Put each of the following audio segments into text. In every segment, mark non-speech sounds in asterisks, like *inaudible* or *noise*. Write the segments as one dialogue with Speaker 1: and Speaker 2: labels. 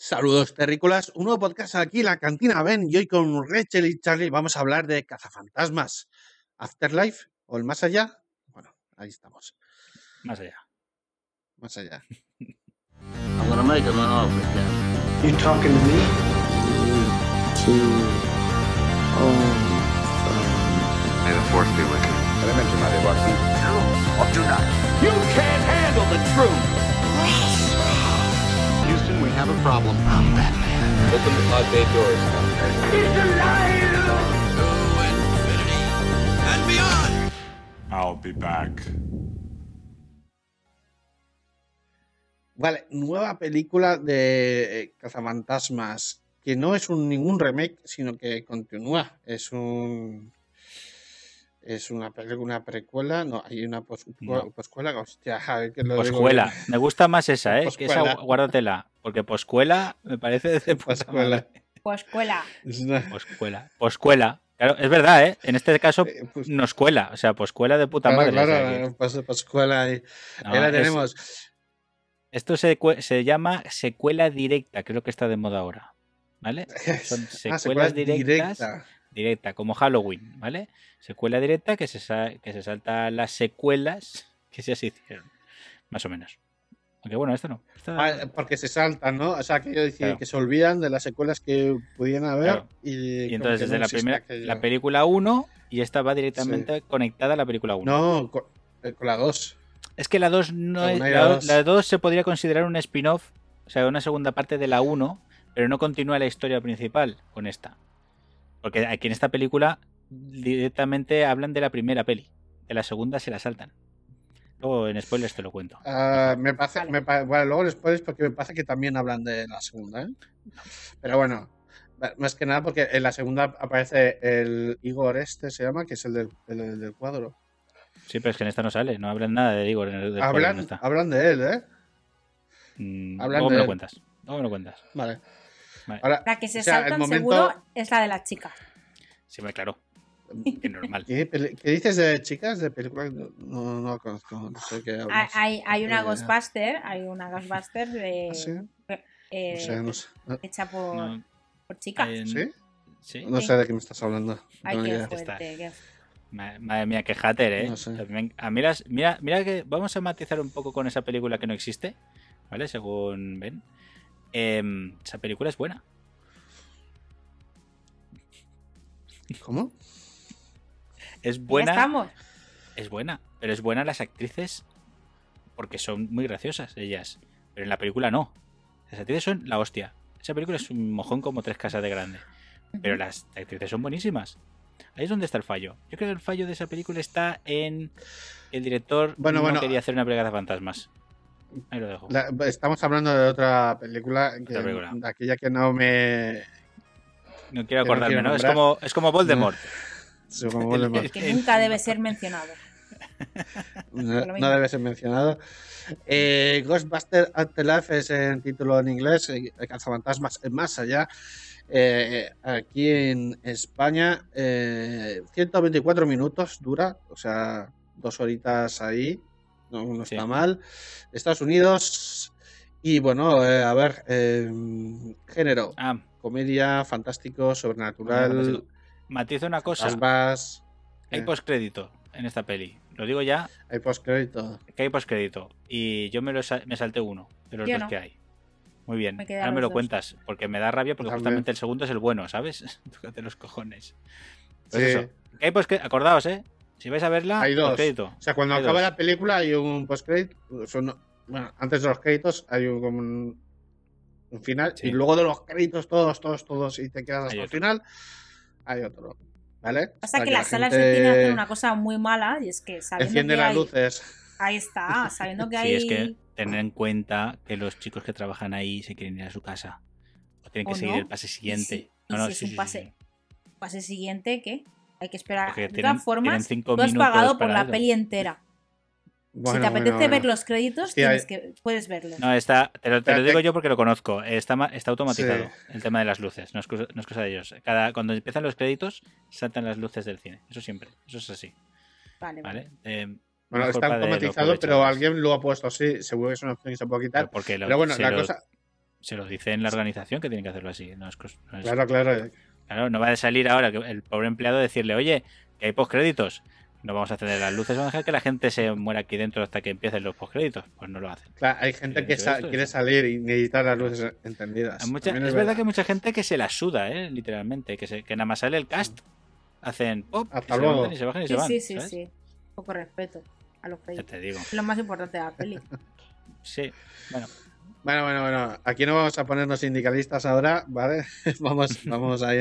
Speaker 1: Saludos terrícolas, un nuevo podcast aquí en la cantina Ben y hoy con Rachel y Charlie vamos a hablar de cazafantasmas, Afterlife o el más allá. Bueno, ahí estamos.
Speaker 2: Más allá.
Speaker 1: Más allá.
Speaker 3: I'm gonna make him an offer.
Speaker 4: You talking to me?
Speaker 5: to own
Speaker 6: May the force be with you.
Speaker 4: Elemento, Madre Watson.
Speaker 3: You can't handle the truth.
Speaker 6: Houston, we have a problem. I'm Batman.
Speaker 7: Open the pod bay doors.
Speaker 3: He's alive.
Speaker 8: I'll be back.
Speaker 1: Vale, nueva película de eh, cazafantasmas que no es un, ningún remake, sino que continúa. Es un. Es una película, una precuela, no, hay una
Speaker 2: No.
Speaker 1: poscuela, hostia, a ver que lo digo
Speaker 2: Poscuela. Me gusta más esa, ¿eh? Que esa
Speaker 1: Poscuela.
Speaker 2: guárdatela. Porque poscuela me parece de
Speaker 1: Poscuela.
Speaker 2: madre.
Speaker 9: Cuela.
Speaker 1: Es una-
Speaker 2: Poscuela. Poscuela. Claro, es verdad, ¿eh? En este caso
Speaker 1: eh, pues-
Speaker 2: nos cuela. O sea, poscuela de puta
Speaker 1: claro,
Speaker 2: madre. o sea
Speaker 1: claro, pas- poscuela ahí.
Speaker 2: no,
Speaker 1: Ahí la
Speaker 2: es-
Speaker 1: tenemos.
Speaker 2: Esto se, se llama secuela directa. Creo que está de moda ahora. ¿Vale? *laughs* Son
Speaker 1: Ah,
Speaker 2: secuelas
Speaker 1: secuela
Speaker 2: directas.
Speaker 1: directa.
Speaker 2: Directa, como Halloween, ¿vale? Secuela directa que se, que se salta las secuelas *laughs* que se hicieron. Más o menos. Aunque bueno, esto no. Esta-
Speaker 1: Ah, porque se saltan, ¿no? O sea, decir
Speaker 2: Claro.
Speaker 1: que se olvidan de las secuelas que pudieran haber.
Speaker 2: Claro.
Speaker 1: Y,
Speaker 2: entonces
Speaker 1: que
Speaker 2: desde
Speaker 1: no
Speaker 2: la primera, la película 1 y esta va directamente conectada a la película 1.
Speaker 1: No, con, eh, con la 2.
Speaker 2: Es que la 2 no
Speaker 1: La
Speaker 2: es, la 2 se podría considerar un spin-off, o sea, una segunda parte de la 1, pero no continúa la historia principal con esta. Porque aquí en esta película directamente hablan de la primera peli, de la segunda se la saltan. Luego en spoilers te lo cuento.
Speaker 1: Ah, me pasa, me pa- bueno, luego les puedes porque me pasa que también hablan de la segunda, ¿eh? Pero bueno, más que nada porque en la segunda aparece el Igor este, se llama, que es el del, el del cuadro.
Speaker 2: Sí, pero es que en esta no sale, no hablan nada de Igor en el del juego, no
Speaker 1: Hablan,
Speaker 2: está.
Speaker 1: hablan de él, ¿eh?
Speaker 2: Mm,
Speaker 1: hablan
Speaker 2: luego
Speaker 1: de
Speaker 2: me lo
Speaker 1: él.
Speaker 2: cuentas. Luego me lo cuentas.
Speaker 1: Vale.
Speaker 2: Vale.
Speaker 1: Ahora,
Speaker 9: La que se
Speaker 1: o sea,
Speaker 9: saltan
Speaker 1: momento-
Speaker 9: seguro es la de la chica.
Speaker 2: Sí, me claro. *laughs* Que normal.
Speaker 1: ¿Qué, dices de chicas de películas? No, no, no conozco, no sé qué
Speaker 9: Hay,
Speaker 1: hablas.
Speaker 9: hay, hay una
Speaker 1: Eh,
Speaker 9: Ghostbuster, hay una Ghostbuster de, *laughs*
Speaker 1: ¿Ah, sí?
Speaker 9: eh,
Speaker 1: No sé, no sé. No-
Speaker 9: hecha por,
Speaker 2: No,
Speaker 9: por chicas.
Speaker 2: en-
Speaker 1: ¿Sí?
Speaker 2: Sí.
Speaker 1: No sé de qué me estás hablando. No
Speaker 9: Ay,
Speaker 1: tengo ni
Speaker 9: qué
Speaker 1: idea.
Speaker 9: fuerte. qué-
Speaker 2: Ma- Madre mía, qué hater, ¿eh?
Speaker 1: No sé.
Speaker 2: También- A mí las- mira, mira que vamos a matizar un poco con esa película que no existe, ¿vale? Según ven. Em, esa película es buena.
Speaker 1: ¿Cómo?
Speaker 2: Es
Speaker 9: Ya
Speaker 2: buena.
Speaker 9: estamos.
Speaker 2: Es buena. Pero es buena las actrices porque son muy graciosas ellas. Pero en la película no. Las actrices son la hostia. Esa película es un mojón como tres casas de grande. Pero las actrices son buenísimas. Ahí es donde está el fallo. Yo creo que el fallo de esa película está en el director
Speaker 1: Bueno,
Speaker 2: no
Speaker 1: bueno.
Speaker 2: quería hacer una película de fantasmas. Ahí lo dejo.
Speaker 1: La- estamos hablando de otra película, que,
Speaker 2: Otra película.
Speaker 1: de aquella que no me.
Speaker 2: No quiero
Speaker 1: no
Speaker 2: acordarme,
Speaker 1: quiero
Speaker 2: ¿no? Es como, es como Voldemort. *laughs*
Speaker 1: supongo Voldemort.
Speaker 9: Que nunca debe ser mencionado.
Speaker 1: No, debe ser mencionado. Eh, Ghostbuster Afterlife es en título en inglés, eh, Cazafantasmas en más allá. Eh, aquí en España, eh, 124 minutos dura, o sea, dos horitas ahí, no, no está
Speaker 2: Sí.
Speaker 1: mal. Estados Unidos, y bueno, eh, a ver, eh, género,
Speaker 2: Ah,
Speaker 1: comedia, fantástico, sobrenatural,
Speaker 2: matizo una cosa.
Speaker 1: fantasmas.
Speaker 2: Hay
Speaker 1: eh,
Speaker 2: postcrédito en esta peli. Lo digo ya,
Speaker 1: hay postcrédito.
Speaker 2: que hay postcrédito. Y yo me, lo me salté uno de los
Speaker 9: Yo
Speaker 2: dos
Speaker 9: no.
Speaker 2: que hay. Muy bien.
Speaker 9: Me
Speaker 2: Ahora me lo
Speaker 9: dos.
Speaker 2: cuentas, porque me da rabia, porque
Speaker 1: También.
Speaker 2: justamente el segundo es el bueno, ¿sabes? *laughs* Tócate los cojones. Pues
Speaker 1: Sí.
Speaker 2: eso. Que hay Acordaos, ¿eh? Si vais a verla,
Speaker 1: Hay dos.
Speaker 2: postcrédito.
Speaker 1: O sea, cuando
Speaker 2: Hay
Speaker 1: acaba
Speaker 2: dos.
Speaker 1: la película hay un postcrédito. son- Bueno, antes de los créditos hay un, como un, un final.
Speaker 2: Sí.
Speaker 1: Y luego de los créditos, todos, todos, todos, y te quedas hasta
Speaker 2: Hay
Speaker 1: el
Speaker 2: otro.
Speaker 1: final, hay otro. ¿Vale?
Speaker 9: Pasa que
Speaker 1: la
Speaker 9: las salas
Speaker 1: gente
Speaker 9: de cine hacen una cosa muy mala y es que
Speaker 1: Enciende las
Speaker 9: hay,
Speaker 1: luces.
Speaker 9: ahí está, sabiendo que *laughs*
Speaker 2: Sí,
Speaker 9: hay
Speaker 2: es que tener en cuenta que los chicos que trabajan ahí se quieren ir a su casa. O tienen que
Speaker 9: ¿O
Speaker 2: seguir
Speaker 9: no?
Speaker 2: el pase
Speaker 9: y
Speaker 2: siguiente. No, no,
Speaker 9: si
Speaker 2: sí,
Speaker 9: es un
Speaker 2: sí,
Speaker 9: pase,
Speaker 2: sí.
Speaker 9: pase siguiente, ¿qué? Hay que esperar.
Speaker 2: Porque
Speaker 9: de
Speaker 2: tienen-
Speaker 9: todas formas,
Speaker 2: tienen cinco
Speaker 9: tú has pagado por la
Speaker 2: eso.
Speaker 9: peli entera.
Speaker 1: Bueno,
Speaker 9: si te apetece
Speaker 1: bueno,
Speaker 9: ver los créditos,
Speaker 1: Sí,
Speaker 9: tienes
Speaker 1: hay-
Speaker 9: que, puedes verlos.
Speaker 2: No, está, te lo, te lo
Speaker 1: Espérate.
Speaker 2: digo yo porque lo conozco. Está, está automatizado
Speaker 1: Sí.
Speaker 2: el tema de las luces. No es, cosa, no es cosa de ellos. Cada, cuando empiezan los créditos, saltan las luces del cine. Eso siempre. Eso es así.
Speaker 9: vale, vale.
Speaker 2: ¿Vale? Eh,
Speaker 1: Bueno, está automatizado, pero alguien lo ha puesto así. Seguro que es una opción que se puede quitar.
Speaker 2: Pero porque lo-
Speaker 1: Pero bueno, la
Speaker 2: lo-
Speaker 1: cosa.
Speaker 2: se lo dice en la organización que tienen que hacerlo así. No es cos- no es-
Speaker 1: Claro, claro.
Speaker 2: Claro, no va a salir ahora que el pobre empleado decirle, oye, que hay postcréditos. No vamos a encender las luces, vamos a dejar que la gente se muera aquí dentro hasta que empiecen los postcréditos. Pues no lo hacen.
Speaker 1: Claro, hay gente
Speaker 2: Sí,
Speaker 1: que
Speaker 2: sí,
Speaker 1: sa-
Speaker 2: esto
Speaker 1: quiere salir y necesita las luces encendidas.
Speaker 2: Mucha- es verdad que hay mucha gente que se la suda, ¿eh? literalmente. Que, se- que nada más sale el cast, hacen pop,
Speaker 1: Hasta
Speaker 2: y se
Speaker 1: luego.
Speaker 2: levantan y se bajan y
Speaker 9: Sí,
Speaker 2: se van.
Speaker 9: sí, sí,
Speaker 2: ¿sabes?
Speaker 9: sí. Poco respeto a los
Speaker 2: Ya
Speaker 9: créditos.
Speaker 2: te digo.
Speaker 9: Lo más importante de la peli.
Speaker 2: Sí, bueno.
Speaker 1: Bueno, bueno, bueno. Aquí no vamos a ponernos sindicalistas ahora, ¿vale? *laughs* vamos, vamos a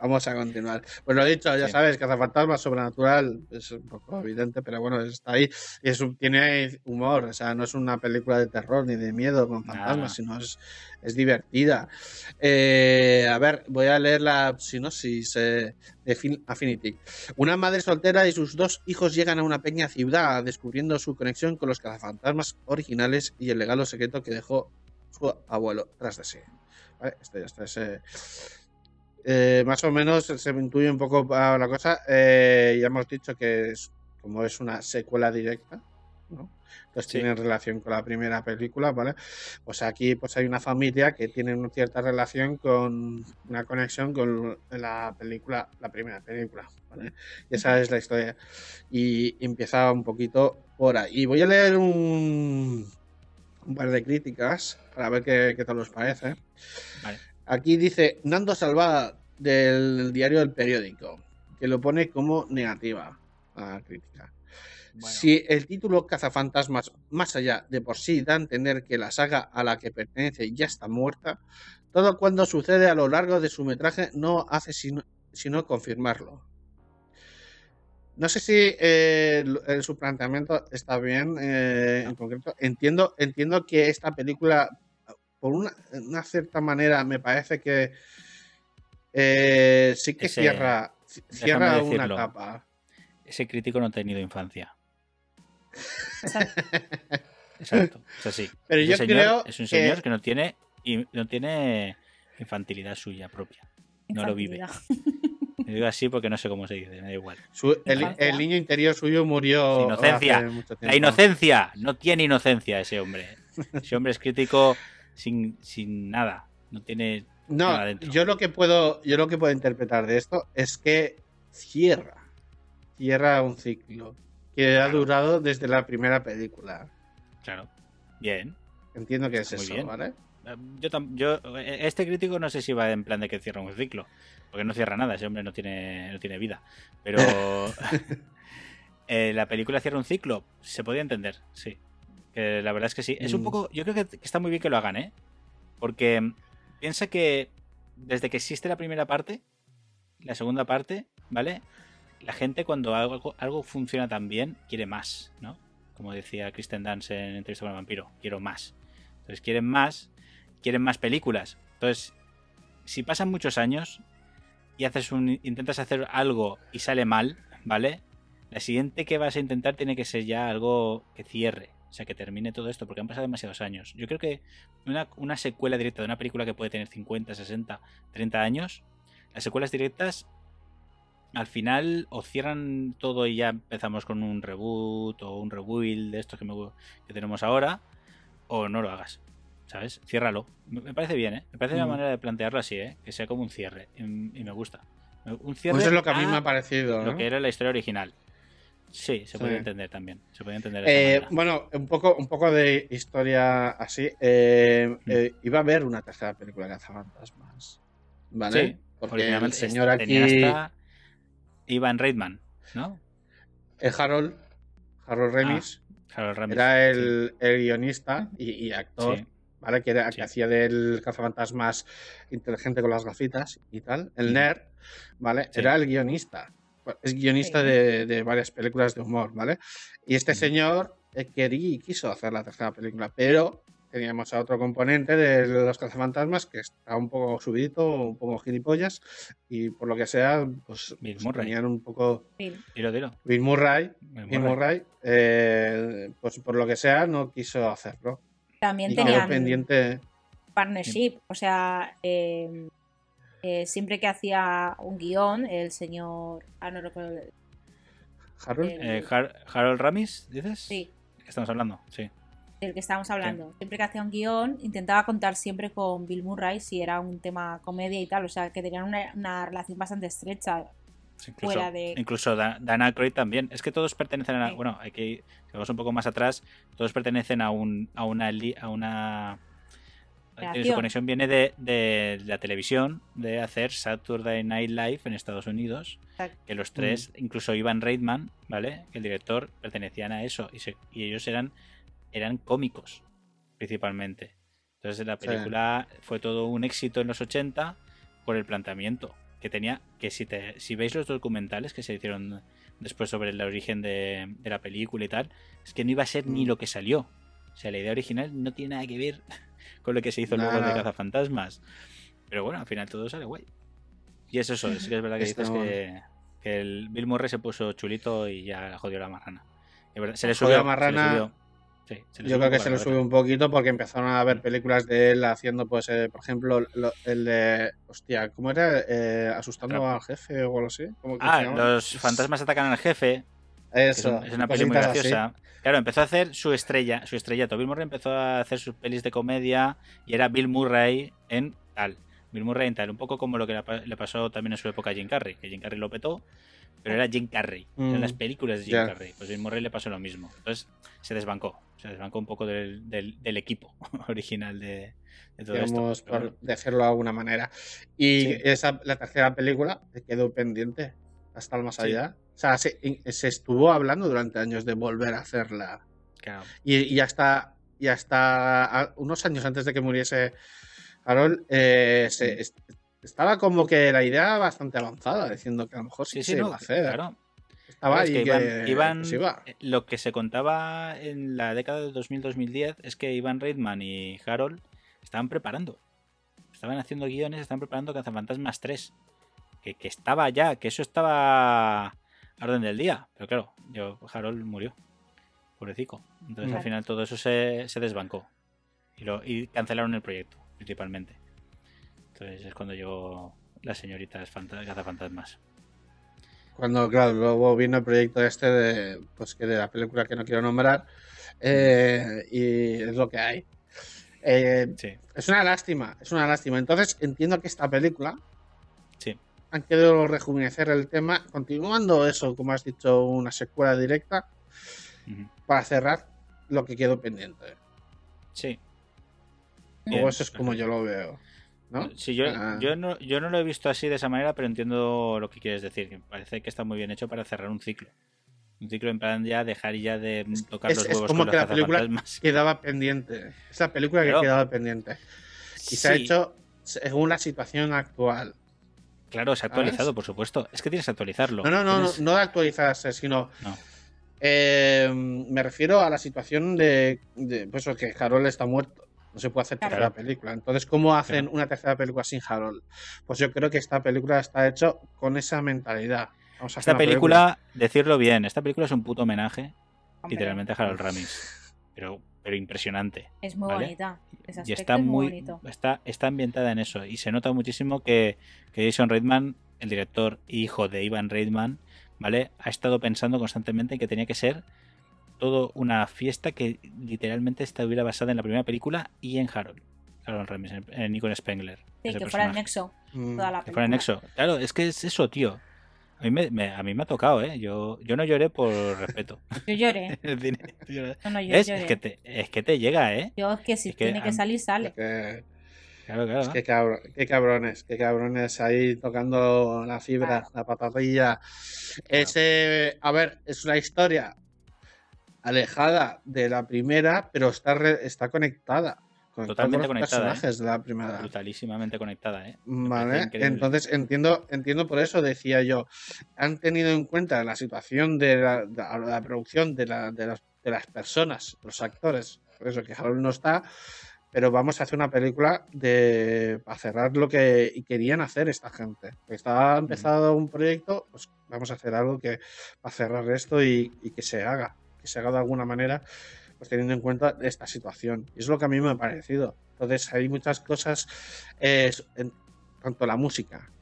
Speaker 1: Vamos a continuar. Pues lo dicho, ya
Speaker 2: Sí.
Speaker 1: sabes, Cazafantasma Sobrenatural es un poco evidente, pero bueno, está ahí. Y es un- tiene humor, o sea, no es una película de terror ni de miedo con
Speaker 2: Nada.
Speaker 1: fantasmas, sino es, es divertida. Eh, a ver, voy a leer la sinopsis eh, de Affinity. Una madre soltera y sus dos hijos llegan a una pequeña ciudad descubriendo su conexión con los cazafantasmas originales y el legado secreto que dejó su abuelo tras de sí. Vale, esto ya está. Eh, más o menos se me intuye un poco ah, la cosa. Eh, ya hemos dicho que es, como es una secuela directa, ¿no? Entonces
Speaker 2: Sí.
Speaker 1: tiene relación con la primera película, ¿vale? Pues aquí pues hay una familia que tiene una cierta relación con una conexión con la película, la primera película, ¿vale? Y esa es la historia. Y empieza un poquito por ahí. Y voy a leer un, un par de críticas para ver qué, qué tal os parece.
Speaker 2: Vale.
Speaker 1: Aquí dice Nando Salva del diario El Periódico, que lo pone como negativa a la crítica.
Speaker 2: Bueno.
Speaker 1: Si el título Cazafantasmas más allá de por sí da a entender que la saga a la que pertenece ya está muerta, todo cuando sucede a lo largo de su metraje no hace sino, sino confirmarlo. No sé si eh, su planteamiento está bien eh, en concreto. Entiendo, entiendo que esta película, por una, una cierta manera, me parece que eh, sí que
Speaker 2: Ese-
Speaker 1: cierra, cierra una
Speaker 2: decirlo.
Speaker 1: capa.
Speaker 2: Ese crítico no ha tenido infancia.
Speaker 9: Exacto.
Speaker 2: Exacto. Es así. *laughs*
Speaker 1: Pero
Speaker 2: Ese
Speaker 1: yo
Speaker 2: señor
Speaker 1: creo
Speaker 2: es un señor que, no tiene y no tiene infantilidad suya propia. No lo vive. Me digo así porque no sé cómo se dice, me da igual.
Speaker 1: Su- el, niño interior suyo murió
Speaker 2: inocencia.
Speaker 1: hace mucho
Speaker 2: La inocencia. No tiene inocencia ese hombre. Ese hombre es crítico sin, sin nada. No tiene
Speaker 1: No,
Speaker 2: nada dentro.
Speaker 1: yo lo que puedo, yo lo que puedo interpretar de esto es que cierra, cierra un ciclo que ha durado desde la primera película.
Speaker 2: Claro. Bien.
Speaker 1: Entiendo que es
Speaker 2: muy
Speaker 1: eso,
Speaker 2: bien.
Speaker 1: ¿vale?
Speaker 2: Eh, yo, eh, este crítico no sé si va en plan de que cierra un ciclo, porque no cierra nada, ese hombre no tiene, no tiene vida. Pero *laughs* *laughs* eh, la película cierra un ciclo, se podía entender, sí. Que la verdad es que sí. Es un
Speaker 1: Mm.
Speaker 2: poco, yo creo que, está muy bien que lo hagan, ¿eh? Porque piensa que desde que existe la primera parte, la segunda parte, ¿vale? La gente cuando algo, algo funciona tan bien, quiere más, ¿no? Como decía Kristen Dance en Entrevista con el Vampiro, quiero más. Entonces quieren más, quieren más películas. Entonces, si pasan muchos años y haces un, intentas hacer algo y sale mal, ¿vale? La siguiente que vas a intentar tiene que ser ya algo que cierre, o sea, que termine todo esto, porque han pasado demasiados años. Yo creo que una, una secuela directa de una película que puede tener 50, 60, 30 años, las secuelas directas al final o cierran todo y ya empezamos con un reboot o un rebuild de estos que, me- que tenemos ahora, o no lo hagas. ¿Sabes? Ciérralo. Me parece bien, ¿eh? Me parece una
Speaker 1: Mm.
Speaker 2: manera de plantearlo así, ¿eh? Que sea como un cierre. Y, y me gusta. Un cierre
Speaker 1: Pues eso es lo que a mí me ha parecido.
Speaker 2: lo
Speaker 1: ¿no?
Speaker 2: que era la historia original. Sí, se
Speaker 1: Sí.
Speaker 2: puede entender también. Se puede entender
Speaker 1: Eh, bueno, un poco, un poco de historia así. eh,
Speaker 2: Mm.
Speaker 1: eh, iba a haber una tercera película de Cazafantasmas. ¿Vale?
Speaker 2: Sí,
Speaker 1: Porque el señor aquí,
Speaker 2: hasta Ivan Reitman, ¿no?
Speaker 1: Harold, Harold Remis,
Speaker 2: Harold Ramis.
Speaker 1: era el, el guionista y, y actor.
Speaker 2: Sí.
Speaker 1: ¿Vale? Que, era, que hacía del cazafantasmas inteligente con las gafitas y tal. El
Speaker 2: Mm.
Speaker 1: nerd, ¿vale? Era el guionista. Es guionista
Speaker 9: Sí.
Speaker 1: de, de varias películas de humor, ¿vale? Y este
Speaker 2: Mm.
Speaker 1: señor eh, quería y quiso hacer la tercera película, pero teníamos a otro componente de los cazafantasmas que está un poco subidito, un poco gilipollas, y por lo que sea, pues,
Speaker 2: Bill
Speaker 1: pues
Speaker 2: Murray.
Speaker 1: tenían un poco.
Speaker 9: Bill.
Speaker 2: Dilo, dilo.
Speaker 1: Bill Murray,
Speaker 2: Bill
Speaker 1: Bill
Speaker 2: Murray.
Speaker 1: Murray, eh, pues por lo que sea, no quiso hacerlo.
Speaker 9: También
Speaker 1: Y
Speaker 9: tenían
Speaker 1: pendiente.
Speaker 9: partnership. O sea, eh, eh, siempre que hacía un guion, el señor. Ah, no recuerdo.
Speaker 1: Harold.
Speaker 9: Eh,
Speaker 2: Eh, Har- Harold Ramis, ¿dices?
Speaker 9: Sí,
Speaker 2: ¿Qué estamos hablando? Sí.
Speaker 9: del que estábamos hablando. Siempre que hacía un guion, intentaba contar siempre con Bill Murray si era un tema comedia y tal. O sea, que tenían una, una relación bastante estrecha.
Speaker 2: Incluso,
Speaker 9: Fuera de-
Speaker 2: incluso Da- Dan Aykroyd también. Es que todos pertenecen a.
Speaker 9: Sí.
Speaker 2: Bueno, hay que ir si vamos un poco más atrás. Todos pertenecen a un a una li- a una. Su
Speaker 9: Creación.
Speaker 2: conexión viene de, de la televisión, de hacer Saturday Night Live en Estados Unidos.
Speaker 9: Exacto.
Speaker 2: Que los tres, incluso Ivan Reitman, ¿vale? Que el director pertenecían a eso. Y, se- y ellos eran, eran cómicos, principalmente. Entonces la
Speaker 1: Sí.
Speaker 2: película fue todo un éxito en los 80 por el planteamiento que tenía. Que si, te, si veis los documentales que se hicieron después sobre el origen de, de la película y tal, es que no iba a ser ni
Speaker 1: Mm.
Speaker 2: lo que salió. O sea, la idea original no tiene nada que ver con lo que se hizo
Speaker 1: Nada,
Speaker 2: luego de. Cazafantasmas. Pero bueno, al final todo sale guay. Y es eso, sí que es verdad que
Speaker 1: Está
Speaker 2: dices
Speaker 1: bueno.
Speaker 2: que, que el Bill Murray se puso chulito y ya jodió la marrana. Es se le
Speaker 1: Jodió
Speaker 2: subió.
Speaker 1: la marrana.
Speaker 2: Se le subió. Sí, se le
Speaker 1: Yo
Speaker 2: subió
Speaker 1: creo que se le sube
Speaker 2: cabeza.
Speaker 1: un poquito porque empezaron a ver películas de él haciendo, pues, eh, por ejemplo, lo- el de. Hostia, ¿cómo era? Eh, asustando al jefe o algo así. ¿Cómo que se
Speaker 2: Ah, los fantasmas atacan al jefe.
Speaker 1: Eso.
Speaker 2: es una peli muy
Speaker 1: cositas así.
Speaker 2: graciosa. Claro, empezó a hacer su estrella, su estrellato. Bill Murray empezó a hacer sus pelis de comedia y era Bill Murray en tal. Bill Murray en tal. Un poco como lo que le pa- le pasó también en su época a Jim Carrey. Que Jim Carrey lo petó, pero era Jim Carrey.
Speaker 1: Mm,
Speaker 2: las películas de Jim
Speaker 1: ya.
Speaker 2: Carrey. Pues Bill Murray le pasó lo mismo. Entonces se desbancó. Se desbancó un poco del, del- del equipo *laughs* original de, de todo
Speaker 1: digamos,
Speaker 2: esto. Pero
Speaker 1: por decirlo de alguna manera. Y
Speaker 2: Sí.
Speaker 1: esa, la tercera película quedó pendiente hasta el más
Speaker 2: Sí.
Speaker 1: allá. O sea, se, se estuvo hablando durante años de volver a hacerla.
Speaker 2: claro.
Speaker 1: Y, y hasta, y hasta unos años antes de que muriese Harold, eh, se- est- estaba como que la idea bastante avanzada, diciendo que a lo mejor sí, se
Speaker 2: no,
Speaker 1: iba a hacer.
Speaker 2: claro.
Speaker 1: Estaba
Speaker 2: es que,
Speaker 1: iba.
Speaker 2: eh, lo que se contaba en la década de 2000-2010 es que Ivan Reitman y Harold estaban preparando. Estaban haciendo guiones, estaban preparando Cazafantasmas 3. Que, que estaba ya, que eso estaba a orden del día. Pero claro, yo, Harold murió. Pobrecico. Entonces al final todo eso se, se desbancó. Y, lo, y cancelaron el proyecto, principalmente. Entonces es cuando llegó las señoritas fanta- cazafantasmas.
Speaker 1: Cuando, claro, luego vino el proyecto este de, pues que de la película que no quiero nombrar. eh, y es lo que hay. Eh,
Speaker 2: Sí,
Speaker 1: es una lástima, es una lástima. Entonces entiendo que esta película
Speaker 2: sí.
Speaker 1: Han querido rejuvenecer el tema, continuando eso, como has dicho, una secuela directa para cerrar lo que quedó pendiente.
Speaker 2: Sí.
Speaker 1: O
Speaker 2: Bien,
Speaker 1: eso es como yo lo veo. ¿no?
Speaker 2: Sí, yo,
Speaker 1: Ah.
Speaker 2: yo, no, yo no lo he visto así de esa manera, pero entiendo lo que quieres decir. Que me parece que está muy bien hecho para cerrar un ciclo. Un ciclo en plan ya dejar ya de tocar
Speaker 1: Es,
Speaker 2: los
Speaker 1: es
Speaker 2: huevos
Speaker 1: como
Speaker 2: con
Speaker 1: que la película *laughs* quedaba pendiente. Es la película que
Speaker 2: Claro.
Speaker 1: quedaba pendiente. Y se ha hecho según la situación actual.
Speaker 2: Claro, se ha actualizado, por supuesto. Es que tienes que actualizarlo.
Speaker 1: No, no, no, no,
Speaker 2: Tienes-
Speaker 1: no de actualizarse, sino
Speaker 2: No.
Speaker 1: eh, me refiero a la situación de, de pues que Harold está muerto. No se puede hacer
Speaker 9: Claro.
Speaker 1: tercera película. Entonces, ¿cómo hacen
Speaker 2: Claro.
Speaker 1: una tercera película sin Harold? Pues yo creo que esta película está hecha con esa mentalidad. Vamos a
Speaker 2: Esta película, decirlo bien, esta película es un puto homenaje,
Speaker 9: Hombre,
Speaker 2: literalmente a Harold Ramis. Pero, pero impresionante.
Speaker 9: Es muy
Speaker 2: ¿vale?
Speaker 9: bonita. Ese
Speaker 2: y está
Speaker 9: es
Speaker 2: muy,
Speaker 9: bonito.
Speaker 2: está, está ambientada en eso y se nota muchísimo que, que Jason Reitman el director y hijo de Ivan Reitman vale ha estado pensando constantemente en que tenía que ser todo una fiesta que literalmente estuviera basada en la primera película y en Harold Harold Ramis en, Nicole Spengler
Speaker 9: Sí, que fuera el nexo.
Speaker 1: Mm.
Speaker 9: Toda la
Speaker 2: que fuera
Speaker 9: película.
Speaker 2: el nexo claro es que es eso tío a mí me, me- a mí me ha tocado eh yo yo no lloré por respeto. *laughs* *laughs*
Speaker 9: Yo lloré. No, no, yo
Speaker 2: es que te es que te llega eh
Speaker 9: Yo es que si
Speaker 2: es que
Speaker 9: tiene que salir, sale.
Speaker 1: Que-
Speaker 2: claro claro.
Speaker 1: es que cabro- qué cabrones, qué cabrones ahí tocando la fibra, la patatilla. Ese, a ver, es una historia alejada de la primera, pero está, re- está conectada. Con
Speaker 2: Totalmente
Speaker 1: los
Speaker 2: conectada, ¿eh?
Speaker 1: personajes de la primera.
Speaker 2: brutalísimamente conectada eh
Speaker 1: Vale, entonces entiendo, entiendo por eso, decía yo, han tenido en cuenta la situación de la, de la- producción de, la- de las, de las personas, los actores, por eso que Harold no está, pero vamos a hacer una película de para cerrar lo que querían hacer esta gente. Estaba empezado un proyecto, pues vamos a hacer algo que para cerrar esto y, y que se haga, que se haga de alguna manera, pues teniendo en cuenta esta situación. Y es lo que a mí me ha parecido. Entonces hay muchas cosas, eh, en- tanto la música,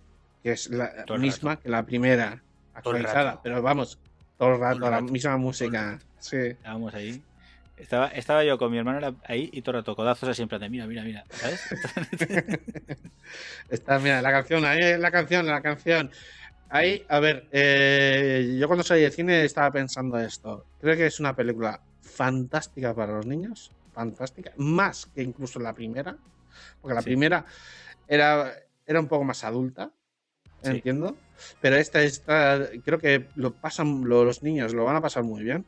Speaker 1: que es la
Speaker 2: Todo
Speaker 1: misma que la primera, actualizada, pero vamos, todo el rato,
Speaker 2: Todo
Speaker 1: la misma música. Sí.
Speaker 2: Estábamos ahí. Estaba, estaba yo con mi hermano ahí y todo el rato codazos así en plan de mira, mira, mira, ¿sabes? *laughs*
Speaker 1: Está, mira, la canción, ahí la canción, la canción. Ahí, a ver, eh, yo cuando salí de cine estaba pensando esto. Creo que es una película fantástica para los niños, fantástica, más que incluso la primera, porque la
Speaker 2: Sí.
Speaker 1: primera era, era un poco más adulta,
Speaker 2: Sí.
Speaker 1: entiendo, pero esta, esta creo que lo pasan, lo- los niños lo van a pasar muy bien.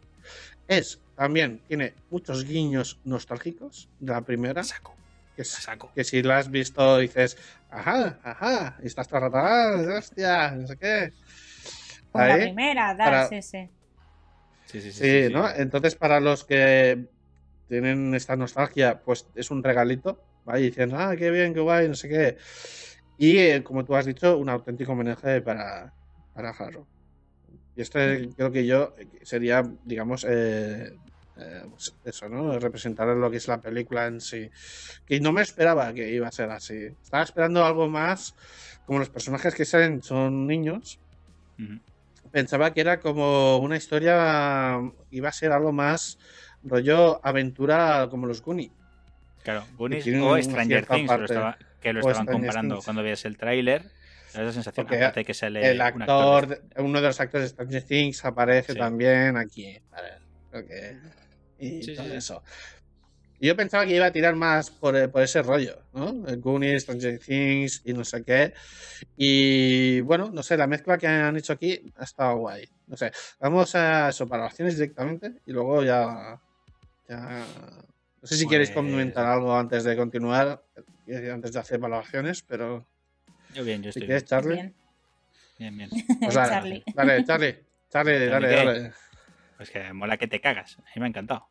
Speaker 1: Es también, tiene muchos guiños nostálgicos de la primera,
Speaker 2: saco,
Speaker 1: que
Speaker 2: saco.
Speaker 1: que si la has visto dices, ajá, ajá, y estás todo el rato, "Ah, hostia, no sé qué.
Speaker 9: La primera,
Speaker 1: para-
Speaker 9: ese.
Speaker 2: Sí, sí, sí.
Speaker 1: sí,
Speaker 2: sí, sí.
Speaker 1: ¿no? Entonces, para los que tienen esta nostalgia, pues es un regalito, ¿vale? Y dicen, ah, qué bien, qué guay, no sé qué. Y eh, como tú has dicho, un auténtico homenaje para, para Harrow. Y esto es- creo que yo eh, sería, digamos, eh, eh, pues eso, ¿no? Representar lo que es la película en sí. Que no me esperaba que iba a ser así. Estaba esperando algo más, como los personajes que salen son niños.
Speaker 2: Ujú.
Speaker 1: Pensaba que era como una historia, iba a ser algo más rollo aventura como los Goonies.
Speaker 2: Claro, Goonies o Stranger Things, que lo,
Speaker 1: parte.
Speaker 2: estaba- que lo
Speaker 1: O
Speaker 2: estaban
Speaker 1: Stranger
Speaker 2: comparando
Speaker 1: Things.
Speaker 2: cuando veías el tráiler. esa sensación, aparte que sale
Speaker 1: El
Speaker 2: un
Speaker 1: actor,
Speaker 2: de-
Speaker 1: uno de los actores de Stranger Things aparece
Speaker 2: Sí.
Speaker 1: también aquí. Vale, que- Y
Speaker 2: Sí,
Speaker 1: todo
Speaker 2: sí, sí.
Speaker 1: eso. Yo pensaba que iba a tirar más por, eh, por ese rollo, ¿no? El Goonies, Stranger Things y no sé qué. Y bueno, no sé, la mezcla que han hecho aquí ha estado guay. No sé, vamos a eso, valoraciones directamente y luego ya. ya... No sé si queréis
Speaker 2: Pues-
Speaker 1: comentar algo antes de continuar, eh, antes de hacer valoraciones, pero
Speaker 2: Yo bien, yo
Speaker 1: si
Speaker 2: estoy
Speaker 1: quieres,
Speaker 2: bien.
Speaker 1: Charlie.
Speaker 9: Bien.
Speaker 2: bien, bien. *laughs*
Speaker 1: Pues dale,
Speaker 9: Charlie.
Speaker 1: dale, Charlie. Charlie, dale, dale.
Speaker 2: Pues que mola que te cagas. A mí me ha encantado.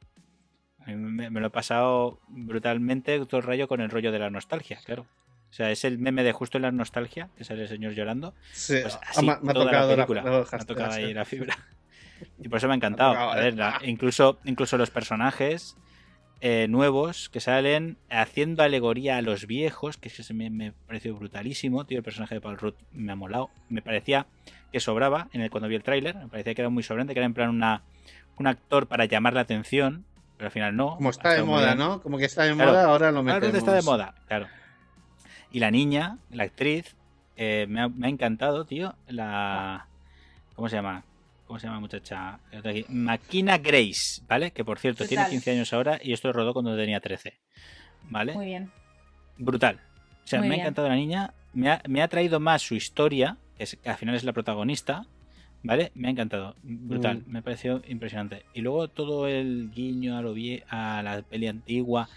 Speaker 2: A mí me, me lo he pasado brutalmente todo el rollo con el rollo de la nostalgia, claro. O sea, es el meme de justo en la nostalgia, que sale el señor llorando.
Speaker 1: Sí,
Speaker 2: Pues
Speaker 1: ah,
Speaker 2: así,
Speaker 1: me, me ha
Speaker 2: toda la
Speaker 1: tocado la,
Speaker 2: película.
Speaker 1: la-
Speaker 2: me ha tocado ahí la *laughs* fibra. Y por eso me ha encantado. A
Speaker 1: eh.
Speaker 2: ver, la- incluso, incluso los personajes eh, nuevos que salen haciendo alegoría a los viejos, que es que se me, me pareció brutalísimo. Tío, el personaje de Paul Rudd me ha molado. Me parecía que sobraba en el, cuando vi el tráiler. Me parecía que era muy sobrante, que era en plan una, un actor para llamar la atención. Pero al final no.
Speaker 1: Como está de moda,
Speaker 2: bien.
Speaker 1: ¿no? Como que está de
Speaker 2: Claro.
Speaker 1: moda, ahora lo metemos.
Speaker 2: Rudd está de moda, claro. Y la niña, la actriz, eh, me, ha, me ha encantado, tío. La. ¿Cómo se llama? ¿Cómo se llama la muchacha? Makina Grace, ¿vale? Que por cierto, tiene
Speaker 9: Brutal.
Speaker 2: 15 años ahora y esto lo rodó cuando tenía 13. ¿Vale?
Speaker 9: Muy bien.
Speaker 2: Brutal. O sea,
Speaker 9: Muy
Speaker 2: me ha encantado la niña. Me ha, me ha traído más su historia, que, es- que al final es la protagonista. ¿Vale? Me ha encantado. Brutal.
Speaker 1: Mm.
Speaker 2: Me pareció impresionante. Y luego todo el guiño a, lo vie- a la peli antigua,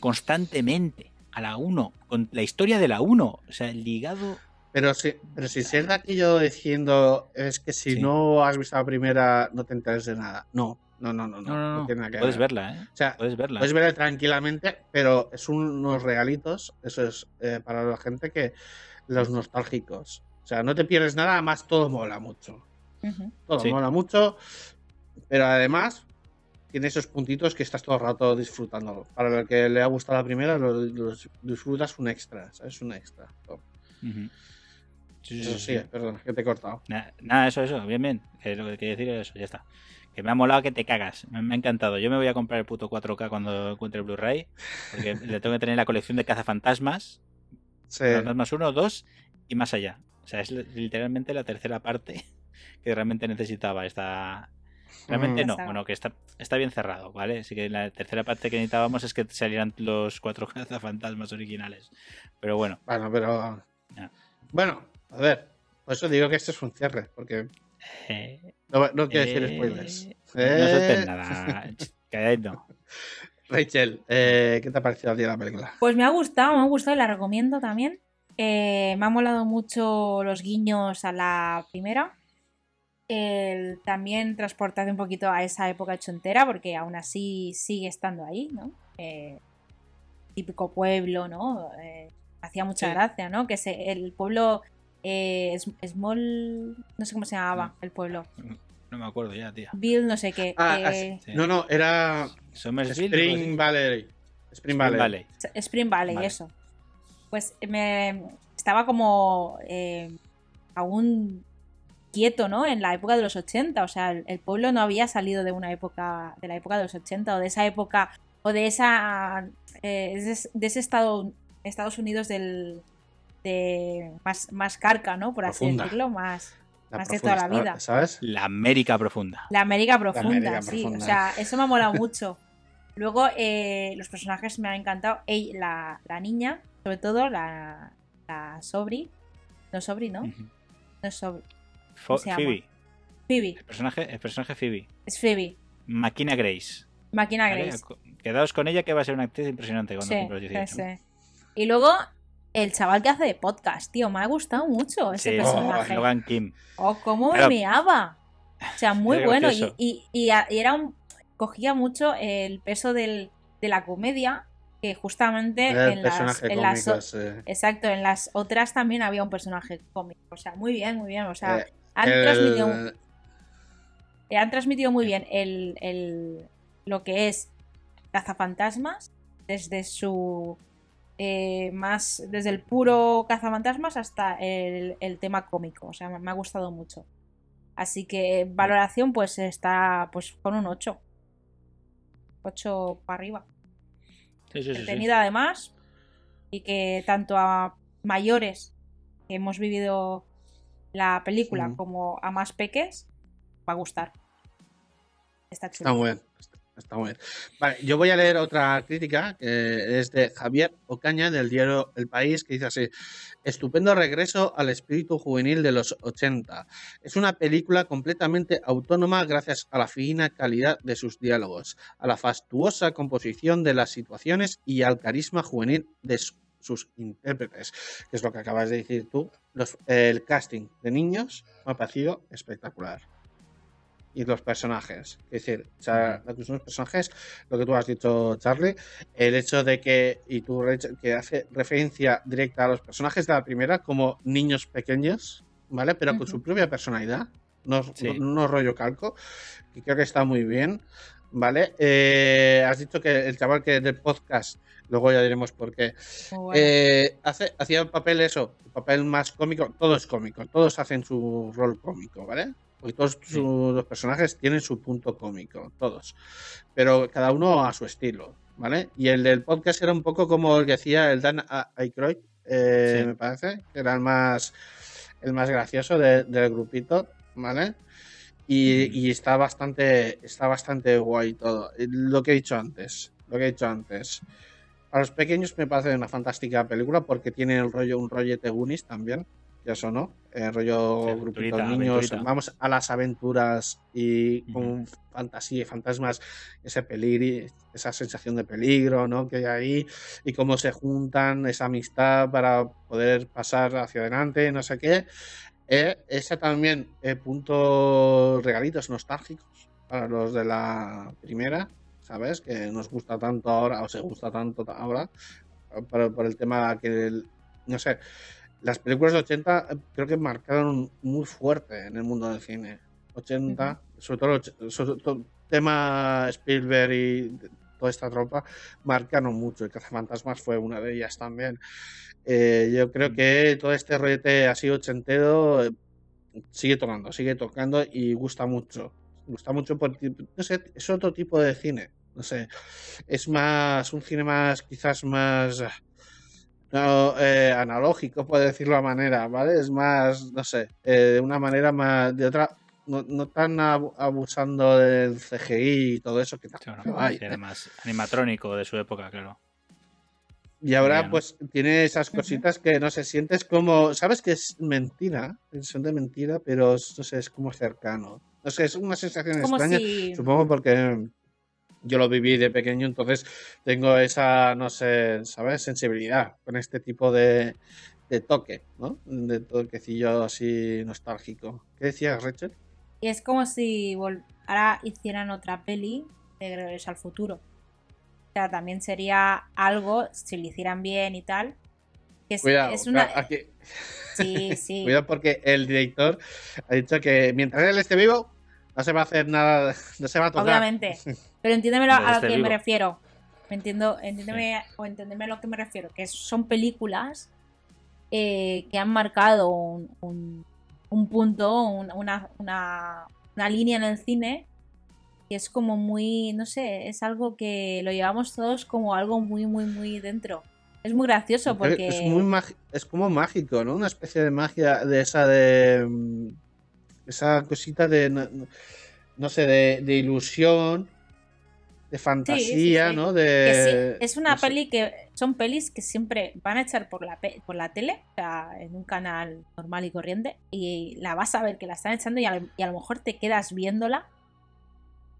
Speaker 2: constantemente. A la 1. Con la historia de la 1. O sea, el ligado.
Speaker 1: Pero si, pero si se da aquí yo diciendo es que si
Speaker 2: Sí.
Speaker 1: no has visto la primera no te enteras de nada. No, no, no, no. No,
Speaker 2: No, no, no.
Speaker 1: tiene nada que
Speaker 2: Puedes
Speaker 1: ver.
Speaker 2: verla, ¿eh?
Speaker 1: O sea,
Speaker 2: Puedes verla.
Speaker 1: puedes verla tranquilamente, pero es unos regalitos. Eso es eh, para la gente que. Los nostálgicos. O sea, no te pierdes nada, además todo mola mucho. Todo
Speaker 2: Sí.
Speaker 1: mola mucho, pero además tiene esos puntitos que estás todo el rato disfrutando. Para el que le ha gustado la primera, lo, lo disfrutas un extra, ¿sabes? Un extra.
Speaker 2: Sí, sí, sí,
Speaker 1: sí,
Speaker 2: sí.
Speaker 1: perdón, que te he cortado.
Speaker 2: Na- Nada, eso, eso, bien, bien. Eh, lo que quería decir es eso, ya está. Que me ha molado que te cagas. Me, me ha encantado. Yo me voy a comprar el puto 4K cuando encuentre el Blu-ray. Porque *laughs* le tengo que tener la colección de cazafantasmas.
Speaker 1: Sí.
Speaker 2: Fantasmas 1, 2 y más allá. O sea, es li- literalmente la tercera parte que realmente necesitaba esta. Realmente
Speaker 1: Mm.
Speaker 2: no, bueno, que está, está bien cerrado, ¿vale? Así que la tercera parte que necesitábamos es que salieran los cuatro *laughs* cazafantasmas originales. Pero bueno,
Speaker 1: Bueno, pero.
Speaker 2: Ya.
Speaker 1: Bueno, a ver. Por eso digo que este es un cierre, porque
Speaker 2: eh,
Speaker 1: no, no quiero decir
Speaker 2: eh,
Speaker 1: spoilers.
Speaker 2: No
Speaker 1: Eh,
Speaker 2: sueltes nada. *laughs* No.
Speaker 1: Rachel, eh, ¿qué te ha parecido a ti la película?
Speaker 9: Pues me ha gustado, me ha gustado y la recomiendo también. Eh, me ha molado mucho los guiños a la primera. El también transportarte un poquito a esa época ochentera, porque aún así sigue estando ahí, ¿no? Eh, típico pueblo, ¿no? Eh, hacía mucha
Speaker 2: Sí.
Speaker 9: gracia, ¿no? Que se, el pueblo eh, es- Small, no sé cómo se llamaba el pueblo.
Speaker 2: No me acuerdo ya, tía.
Speaker 9: Bill, no sé qué.
Speaker 1: Ah,
Speaker 9: eh,
Speaker 1: así-
Speaker 2: Sí.
Speaker 1: No, no, era
Speaker 2: Somersville. algo
Speaker 1: Spring. Valley. Spring
Speaker 2: Spring
Speaker 1: Valley.
Speaker 2: Valley.
Speaker 9: Spring Valley,
Speaker 2: Vale.
Speaker 9: eso. Pues me estaba como eh, aún quieto, ¿no? En la época de los 80, o sea, el, el pueblo no había salido de una época, de la época de los 80 o de esa época, o de esa, eh, de ese- de ese estado, Estados Unidos del, de más, más carca, ¿no? Por así
Speaker 1: Profunda.
Speaker 9: decirlo, más,
Speaker 1: La
Speaker 9: Más de
Speaker 1: profunda,
Speaker 9: toda la vida.
Speaker 1: ¿Sabes?
Speaker 2: La América profunda.
Speaker 9: la América profunda,
Speaker 1: América
Speaker 9: sí,
Speaker 1: profunda.
Speaker 9: o sea, eso me ha molado mucho. Luego, eh, los personajes me han encantado, Ey- la, la niña, sobre todo, la, la Sobri, no Sobri, ¿no? No es Sobri,
Speaker 2: Fo-
Speaker 9: se llama?
Speaker 2: Phoebe.
Speaker 9: Phoebe,
Speaker 2: El personaje, el personaje Phoebe.
Speaker 9: es Phoebe,
Speaker 2: Máquina Grace.
Speaker 9: Máquina
Speaker 2: ¿vale?
Speaker 9: Grace.
Speaker 2: Quedaos con ella que va a ser una actriz impresionante cuando
Speaker 9: Sí,
Speaker 2: cumpla los 18.
Speaker 9: sí, sí. Y luego el chaval que hace de podcast, tío, me ha gustado mucho ese
Speaker 2: Sí,
Speaker 9: personaje.
Speaker 2: Logan Kim.
Speaker 9: Oh, cómo me meaba. O sea, muy *laughs* bueno. Y,
Speaker 2: gracioso.
Speaker 9: y- y a- y era un. Cogía mucho el peso del- de la comedia, que justamente
Speaker 1: el
Speaker 9: en las, en
Speaker 1: cómico, sí.
Speaker 9: Exacto, en las otras también había un personaje cómico. O sea, muy bien, muy bien. O sea,
Speaker 1: Eh,
Speaker 9: han,
Speaker 1: el-
Speaker 9: transmitido, eh, han transmitido muy bien el, el- lo que es cazafantasmas desde su eh, más desde el puro cazafantasmas hasta el, el tema cómico o sea me, ha gustado mucho. Así que valoración pues está pues con un 8 8 para arriba.
Speaker 2: Sí, sí, sí, sí.
Speaker 9: entretenida además y que tanto a mayores que hemos vivido la película
Speaker 1: Sí.
Speaker 9: como a más peques va a gustar está chulo
Speaker 1: Está muy bien. está- Está muy bien. Vale, yo voy a leer otra crítica que es de Javier Ocaña del diario El País que dice así: Estupendo regreso al espíritu juvenil de los 80. Es una película completamente autónoma gracias a la fina calidad de sus diálogos, a la fastuosa composición de las situaciones y al carisma juvenil de su- sus intérpretes, que es lo que acabas de decir tú. Los- el casting de niños me ha parecido espectacular y los personajes. Es decir, los personajes, lo que tú has dicho, Charlie, el hecho de que, y tú, que hace referencia directa a los personajes de la primera como niños pequeños, ¿vale? Pero con su propia personalidad, no,
Speaker 2: Sí.
Speaker 1: no, no rollo calco, que creo que está muy bien, ¿vale? Eh, has dicho que el chaval que del podcast, luego ya diremos por qué,
Speaker 9: bueno.
Speaker 1: eh, hace, hacía el papel eso, el papel más cómico, todo es cómico, todos hacen su rol cómico, ¿vale? Porque todos
Speaker 2: Sí.
Speaker 1: los personajes tienen su punto cómico, todos. Pero cada uno a su estilo, ¿vale? Y el del podcast era un poco como el que hacía el Dan Aykroyd, eh,
Speaker 2: Sí.
Speaker 1: me parece, que era el más, el más gracioso de- del grupito, ¿vale? Y, y está bastante está bastante guay todo. Lo que he dicho antes, lo que he dicho antes. A los pequeños me parece una fantástica película porque tiene el rollo, un rollete Goonies también, ya eso no, el rollo
Speaker 2: Sí,
Speaker 1: grupito
Speaker 2: aventurita,
Speaker 1: niños,
Speaker 2: aventurita.
Speaker 1: vamos a las aventuras y con fantasía y fantasmas, ese peligro, esa sensación de peligro, ¿no? Que hay ahí y cómo se juntan, esa amistad para poder pasar hacia adelante, no sé qué. Eh, ese también, eh, puntos regalitos nostálgicos para los de la primera, ¿sabes? Que nos gusta tanto ahora, o se gusta tanto ahora, por, por el tema que, el- no sé, las películas de 80 eh, creo que marcaron muy fuerte en el mundo del cine. 80, sobre todo, och- sobre todo el tema Spielberg y toda esta tropa, marcaron mucho. El Cazafantasmas fue una de ellas también. Eh, yo creo que todo este rollete así ochentero eh, sigue tocando, sigue tocando y gusta mucho. Gusta mucho porque, no sé, es otro tipo de cine. No sé, es más, un cine más, quizás más no, eh, analógico, por decirlo de manera, ¿vale? Es más, no sé, eh, de una manera más, de otra, no, no tan abu- abusando del CGI y todo eso que
Speaker 2: bueno,
Speaker 1: hay.
Speaker 2: era más animatrónico de su época, claro.
Speaker 1: Y ahora
Speaker 2: Bien.
Speaker 1: pues tiene esas cositas que no sé, sientes como, sabes que es mentira, son de mentira, pero no sé, es como cercano. No sé, es una sensación
Speaker 9: como
Speaker 1: extraña,
Speaker 9: si
Speaker 1: supongo porque yo lo viví de pequeño, entonces tengo esa, no sé, ¿sabes? Sensibilidad con este tipo de, de toque, ¿no? De toquecillo así nostálgico. ¿Qué decías, Rachel?
Speaker 9: Y es como si ahora hicieran otra peli de Regreso al Futuro. O sea, también sería algo, si lo hicieran bien y tal. Que es,
Speaker 1: Cuidado,
Speaker 9: es una...
Speaker 1: claro, aquí-
Speaker 9: Sí, *laughs* sí.
Speaker 1: cuidado porque el director ha dicho que mientras él esté vivo, no se va a hacer nada, *laughs* no se va a tocar.
Speaker 9: Obviamente. *laughs* Pero entiéndemelo
Speaker 2: Mientras
Speaker 9: a lo que
Speaker 2: vivo.
Speaker 9: me refiero. Me entiendo, entiéndeme, o entiéndeme a lo que me refiero. Que son películas eh, que han marcado un, un- un punto, un- una, una, una línea en el cine que es como muy, no sé, es algo que lo llevamos todos como algo muy, muy, muy dentro. Es muy gracioso porque...
Speaker 1: Es, muy es como mágico, ¿no? Una especie de magia de esa de. mm, Esa cosita de. No, no sé, de, de ilusión, de fantasía,
Speaker 9: sí.
Speaker 1: ¿no? De,
Speaker 9: es una
Speaker 1: no sé.
Speaker 9: peli que son pelis que siempre van a echar por la, por la tele, o sea, en un canal normal y corriente, y la vas a ver que la están echando y a, lo- y a lo mejor te quedas viéndola.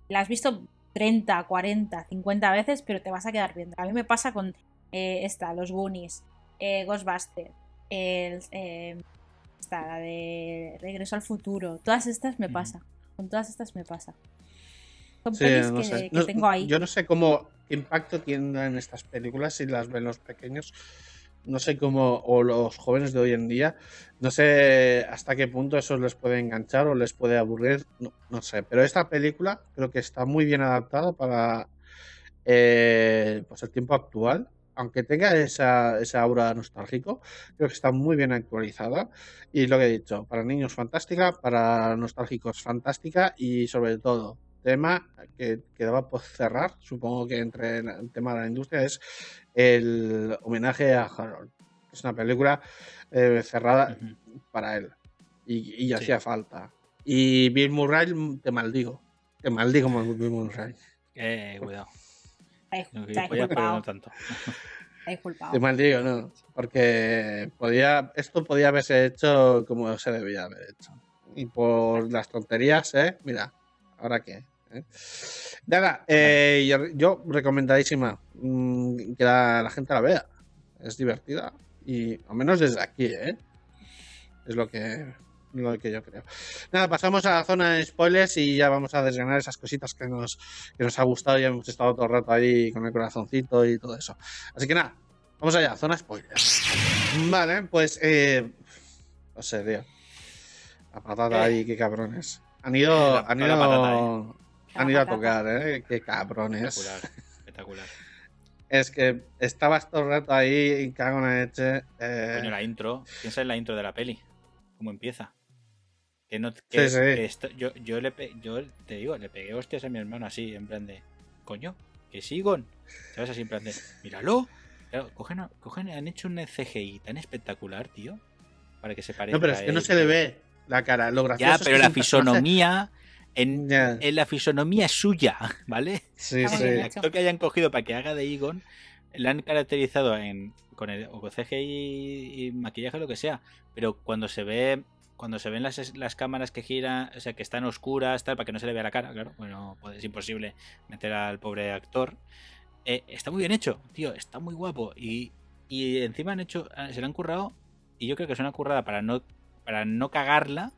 Speaker 9: La has visto 30, 40, 50 veces, pero te vas a quedar viendo. A mí me pasa con eh, esta, los Goonies, eh, Ghostbusters, el, eh, esta, la de Regreso al Futuro, todas estas me pasa. Con todas estas me pasa. Son
Speaker 1: Sí,
Speaker 9: pelis
Speaker 1: no
Speaker 9: que,
Speaker 1: sé.
Speaker 9: que
Speaker 1: No-
Speaker 9: tengo ahí.
Speaker 1: Yo no sé cómo qué impacto tienen estas películas si las ven los pequeños. No sé cómo, o los jóvenes de hoy en día, no sé hasta qué punto eso les puede enganchar o les puede aburrir, no, no sé. Pero esta película creo que está muy bien adaptada para eh, pues el tiempo actual. Aunque tenga esa, esa aura nostálgico, creo que está muy bien actualizada. Y lo que he dicho, para niños fantástica, para nostálgicos fantástica y sobre todo, tema que quedaba por cerrar, supongo que entre el tema de la industria, es el homenaje a Harold. Es una película eh, cerrada para él. Y, y
Speaker 2: Sí.
Speaker 1: hacía falta. Y Bill Murray, te maldigo. Te maldigo, Bill Murray.
Speaker 2: Eh, cuidado. No
Speaker 9: culpados,
Speaker 2: tanto.
Speaker 1: Te maldigo, no. Porque podía, esto podía haberse hecho como se debía haber hecho. Y por las tonterías, ¿eh? Mira, ¿ahora qué? ¿Eh? Nada, eh, yo, yo recomendadísima mm, que la, la gente la vea. Es divertida. Y al menos desde aquí, ¿eh? Es lo que, lo que yo creo. Nada, pasamos a la zona de spoilers y ya vamos a desgranar esas cositas que nos, que nos ha gustado. Ya hemos estado todo el rato ahí con el corazoncito y todo eso. Así que nada, vamos allá, zona spoilers. Vale, pues, eh, no sé, tío. La patata
Speaker 2: Eh.
Speaker 1: ahí, qué cabrones. Han ido,
Speaker 2: la-
Speaker 1: han ido,
Speaker 2: patata,
Speaker 1: han ido a tocar, eh, qué cabrones.
Speaker 2: Espectacular. Espectacular.
Speaker 1: Es que estabas todo el rato ahí y cago en la leche. eh,
Speaker 2: Coño, la intro. Piensa en la intro de la peli. ¿Cómo empieza? Que no, que,
Speaker 1: Sí, sí.
Speaker 2: que esto- yo, yo, le yo te digo, le pegué hostias a mi hermano así, en plan de. Coño, que sigon. ¿Sabes? Así en plan de. Míralo. Claro, cogen, cogen, han hecho un CGI tan espectacular, tío. Para que se parezca.
Speaker 1: no, pero es que no se le ve la cara. Lo gracioso
Speaker 2: Ya, pero la fisonomía. En,
Speaker 1: Ya,
Speaker 2: en la fisonomía es suya, ¿vale?
Speaker 1: sí, sí.
Speaker 2: El actor que hayan cogido para que haga de Egon la han caracterizado en, con el o con CGI y maquillaje lo que sea, pero cuando se ve cuando se ven las, las cámaras que giran, o sea, que están oscuras, tal, para que no se le vea la cara, claro, bueno, pues es imposible meter al pobre actor. eh, está muy bien hecho, tío, está muy guapo y, y encima han hecho, se le han currado y yo creo que es una currada para no para no cagarla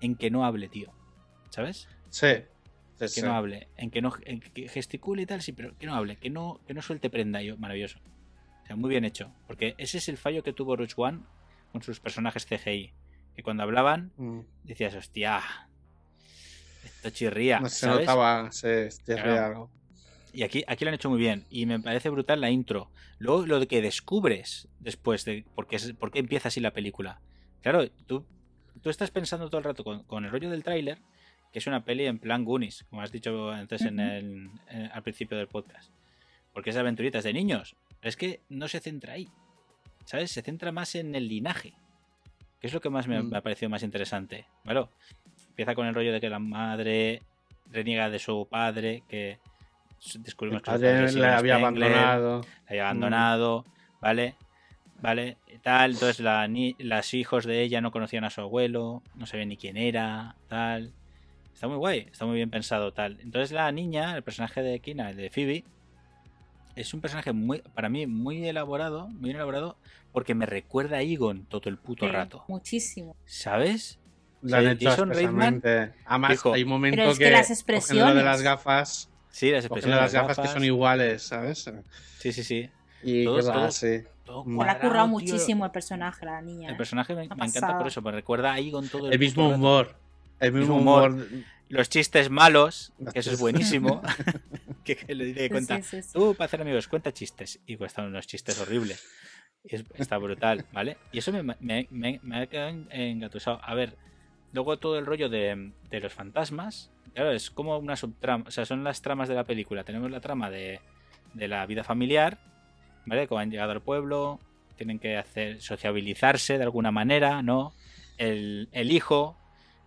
Speaker 2: en que no hable, tío, ¿sabes?
Speaker 1: Sí. sí,
Speaker 2: que
Speaker 1: sí.
Speaker 2: no hable, en que no en que gesticule y tal, sí, pero que no hable, que no, que no suelte prenda, yo, maravilloso. O sea, muy bien hecho. Porque ese es el fallo que tuvo Roach One con sus personajes CGI. Que cuando hablaban,
Speaker 1: Mm.
Speaker 2: decías, hostia, esto chirría.
Speaker 1: No se
Speaker 2: ¿sabes?
Speaker 1: notaba, se
Speaker 2: Claro.
Speaker 1: veía algo.
Speaker 2: Y aquí, aquí lo han hecho muy bien. Y me parece brutal la intro. Luego lo de que descubres después de por qué, es- por qué empieza así la película. Claro, tú, tú estás pensando todo el rato con, con el rollo del tráiler, que es una peli en plan Goonies, como has dicho antes en el, en- al principio del podcast. Porque es de aventuritas de niños. Es que no se centra ahí. ¿Sabes? Se centra más en el linaje. Que es lo que más me,
Speaker 1: Mm.
Speaker 2: me ha parecido más interesante. ¿Vale? Empieza con el rollo de que la madre reniega de su padre, que
Speaker 1: El
Speaker 2: descubrimos que su
Speaker 1: padre le había
Speaker 2: Spengler,
Speaker 1: abandonado.
Speaker 2: la había abandonado, ¿vale? ¿Vale? Tal, entonces la ni- las hijos de ella no conocían a su abuelo, no sabían ni quién era, tal. Está muy guay, está muy bien pensado, tal. Entonces la niña, el personaje de Kina, el de Phoebe, es un personaje muy, para mí, muy elaborado, muy elaborado, porque me recuerda a Egon todo el puto
Speaker 9: Sí,
Speaker 2: rato.
Speaker 9: Muchísimo.
Speaker 2: ¿Sabes?
Speaker 1: Lo han
Speaker 2: Sí,
Speaker 1: hecho
Speaker 2: Jason Reitman
Speaker 1: especialmente. Además,
Speaker 2: dijo-
Speaker 1: hay un momento
Speaker 9: Pero es que
Speaker 1: que,
Speaker 9: las
Speaker 1: lo de
Speaker 9: expresiones-
Speaker 1: las gafas,
Speaker 2: Sí, las expresiones.
Speaker 1: de las gafas, que son iguales, ¿sabes?
Speaker 2: Sí, sí, sí.
Speaker 1: Y
Speaker 2: Todo-
Speaker 1: cosas
Speaker 2: todo-
Speaker 1: así.
Speaker 2: Todo
Speaker 1: Mm.
Speaker 9: Se le ha currado
Speaker 2: tío.
Speaker 9: muchísimo el personaje, la niña.
Speaker 2: El
Speaker 9: ¿eh?
Speaker 2: personaje me, encanta por eso, me recuerda a Egon todo el,
Speaker 1: El mismo humor. El mismo
Speaker 2: Mismo humor.
Speaker 1: humor.
Speaker 2: Los chistes malos,
Speaker 1: Los
Speaker 2: que eso es buenísimo. *laughs* *laughs* que, que le dice cuenta.
Speaker 9: sí, sí, sí.
Speaker 2: Tú, para hacer amigos, cuenta chistes. Y cuestan unos chistes horribles. Y es- está brutal, ¿vale? Y eso me, me, me- me ha engatusado. A ver, luego todo el rollo de, de los fantasmas, claro, es como una subtrama, o sea, son las tramas de la película. Tenemos la trama de, de la vida familiar, ¿vale? Como han llegado al pueblo, tienen que hacer sociabilizarse de alguna manera, ¿no? El, el hijo,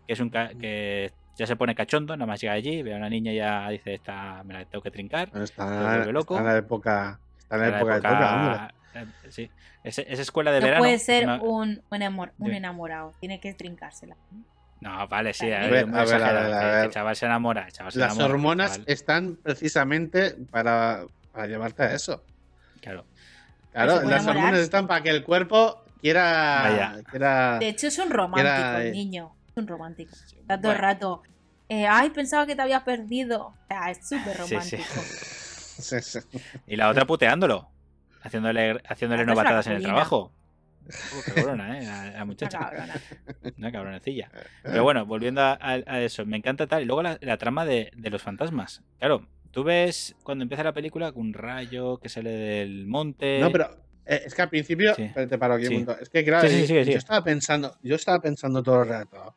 Speaker 2: que es un ca- que ya se pone cachondo, nada más llega allí, ve a una niña y ya dice, esta me la tengo que trincar.
Speaker 1: Bueno, Está,
Speaker 2: loco.
Speaker 1: está en la época. Está en la época, de toca,
Speaker 2: eh, sí. Esa escuela de
Speaker 9: No
Speaker 2: verano.
Speaker 9: puede
Speaker 2: es
Speaker 9: ser
Speaker 2: una-
Speaker 9: un, un, enamorado, tiene que trincársela.
Speaker 2: No, vale, sí,
Speaker 9: A
Speaker 2: a
Speaker 9: ver,
Speaker 2: ver,
Speaker 1: a
Speaker 2: muy
Speaker 1: ver, a
Speaker 2: exagerado,
Speaker 1: ver, a
Speaker 2: que- que
Speaker 1: ver.
Speaker 2: el chaval se enamora, el chaval se
Speaker 1: Las
Speaker 2: enamora,
Speaker 1: hormonas
Speaker 2: chaval.
Speaker 1: están precisamente para, para llevarte a eso.
Speaker 2: Claro.
Speaker 1: Claro, las
Speaker 9: enamorar.
Speaker 1: hormonas están para que el cuerpo quiera. Quiera
Speaker 9: De hecho, es un romántico, el niño. Es un romántico. Está todo el
Speaker 2: Bueno,
Speaker 9: rato. eh, Ay, pensaba que te habías perdido. O sea, es súper
Speaker 2: Sí, sí.
Speaker 9: romántico.
Speaker 1: Sí, sí.
Speaker 2: Y la otra puteándolo, haciéndole, haciéndole
Speaker 9: una
Speaker 2: novatadas en el trabajo. Oh, qué cabrona, ¿eh? La, la
Speaker 9: Una
Speaker 2: muchacha.
Speaker 9: cabrona.
Speaker 2: Una cabronecilla. Pero bueno, volviendo a, a- a eso, me encanta tal. Y luego la, la trama de, de los fantasmas. Claro, tú ves cuando empieza la película un rayo que sale del monte.
Speaker 1: No, pero eh, es que al principio.
Speaker 2: Sí.
Speaker 1: Espérate, paro aquí un
Speaker 2: Sí.
Speaker 1: Es que, claro,
Speaker 2: Sí,
Speaker 1: yo estaba pensando. Yo estaba pensando todo el rato.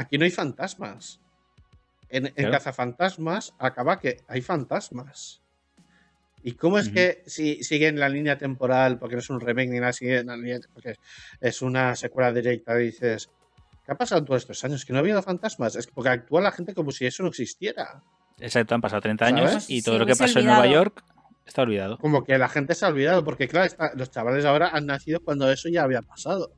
Speaker 1: Aquí no hay fantasmas. En, en
Speaker 2: Claro.
Speaker 1: Cazafantasmas acaba que hay fantasmas. ¿Y cómo es que si siguen la línea temporal, porque no es un remake ni nada, sigue la línea, porque es una secuela directa, dices, ¿qué ha pasado todos estos años? ¿Que no ha habido fantasmas? Es que porque actúa la gente como si eso no existiera.
Speaker 2: Exacto, han pasado 30 años
Speaker 1: ¿Sabes?
Speaker 2: y todo lo que pasó en Nueva. York está olvidado.
Speaker 1: Como que la gente se ha olvidado, porque claro, está- los chavales ahora han nacido cuando eso ya había pasado.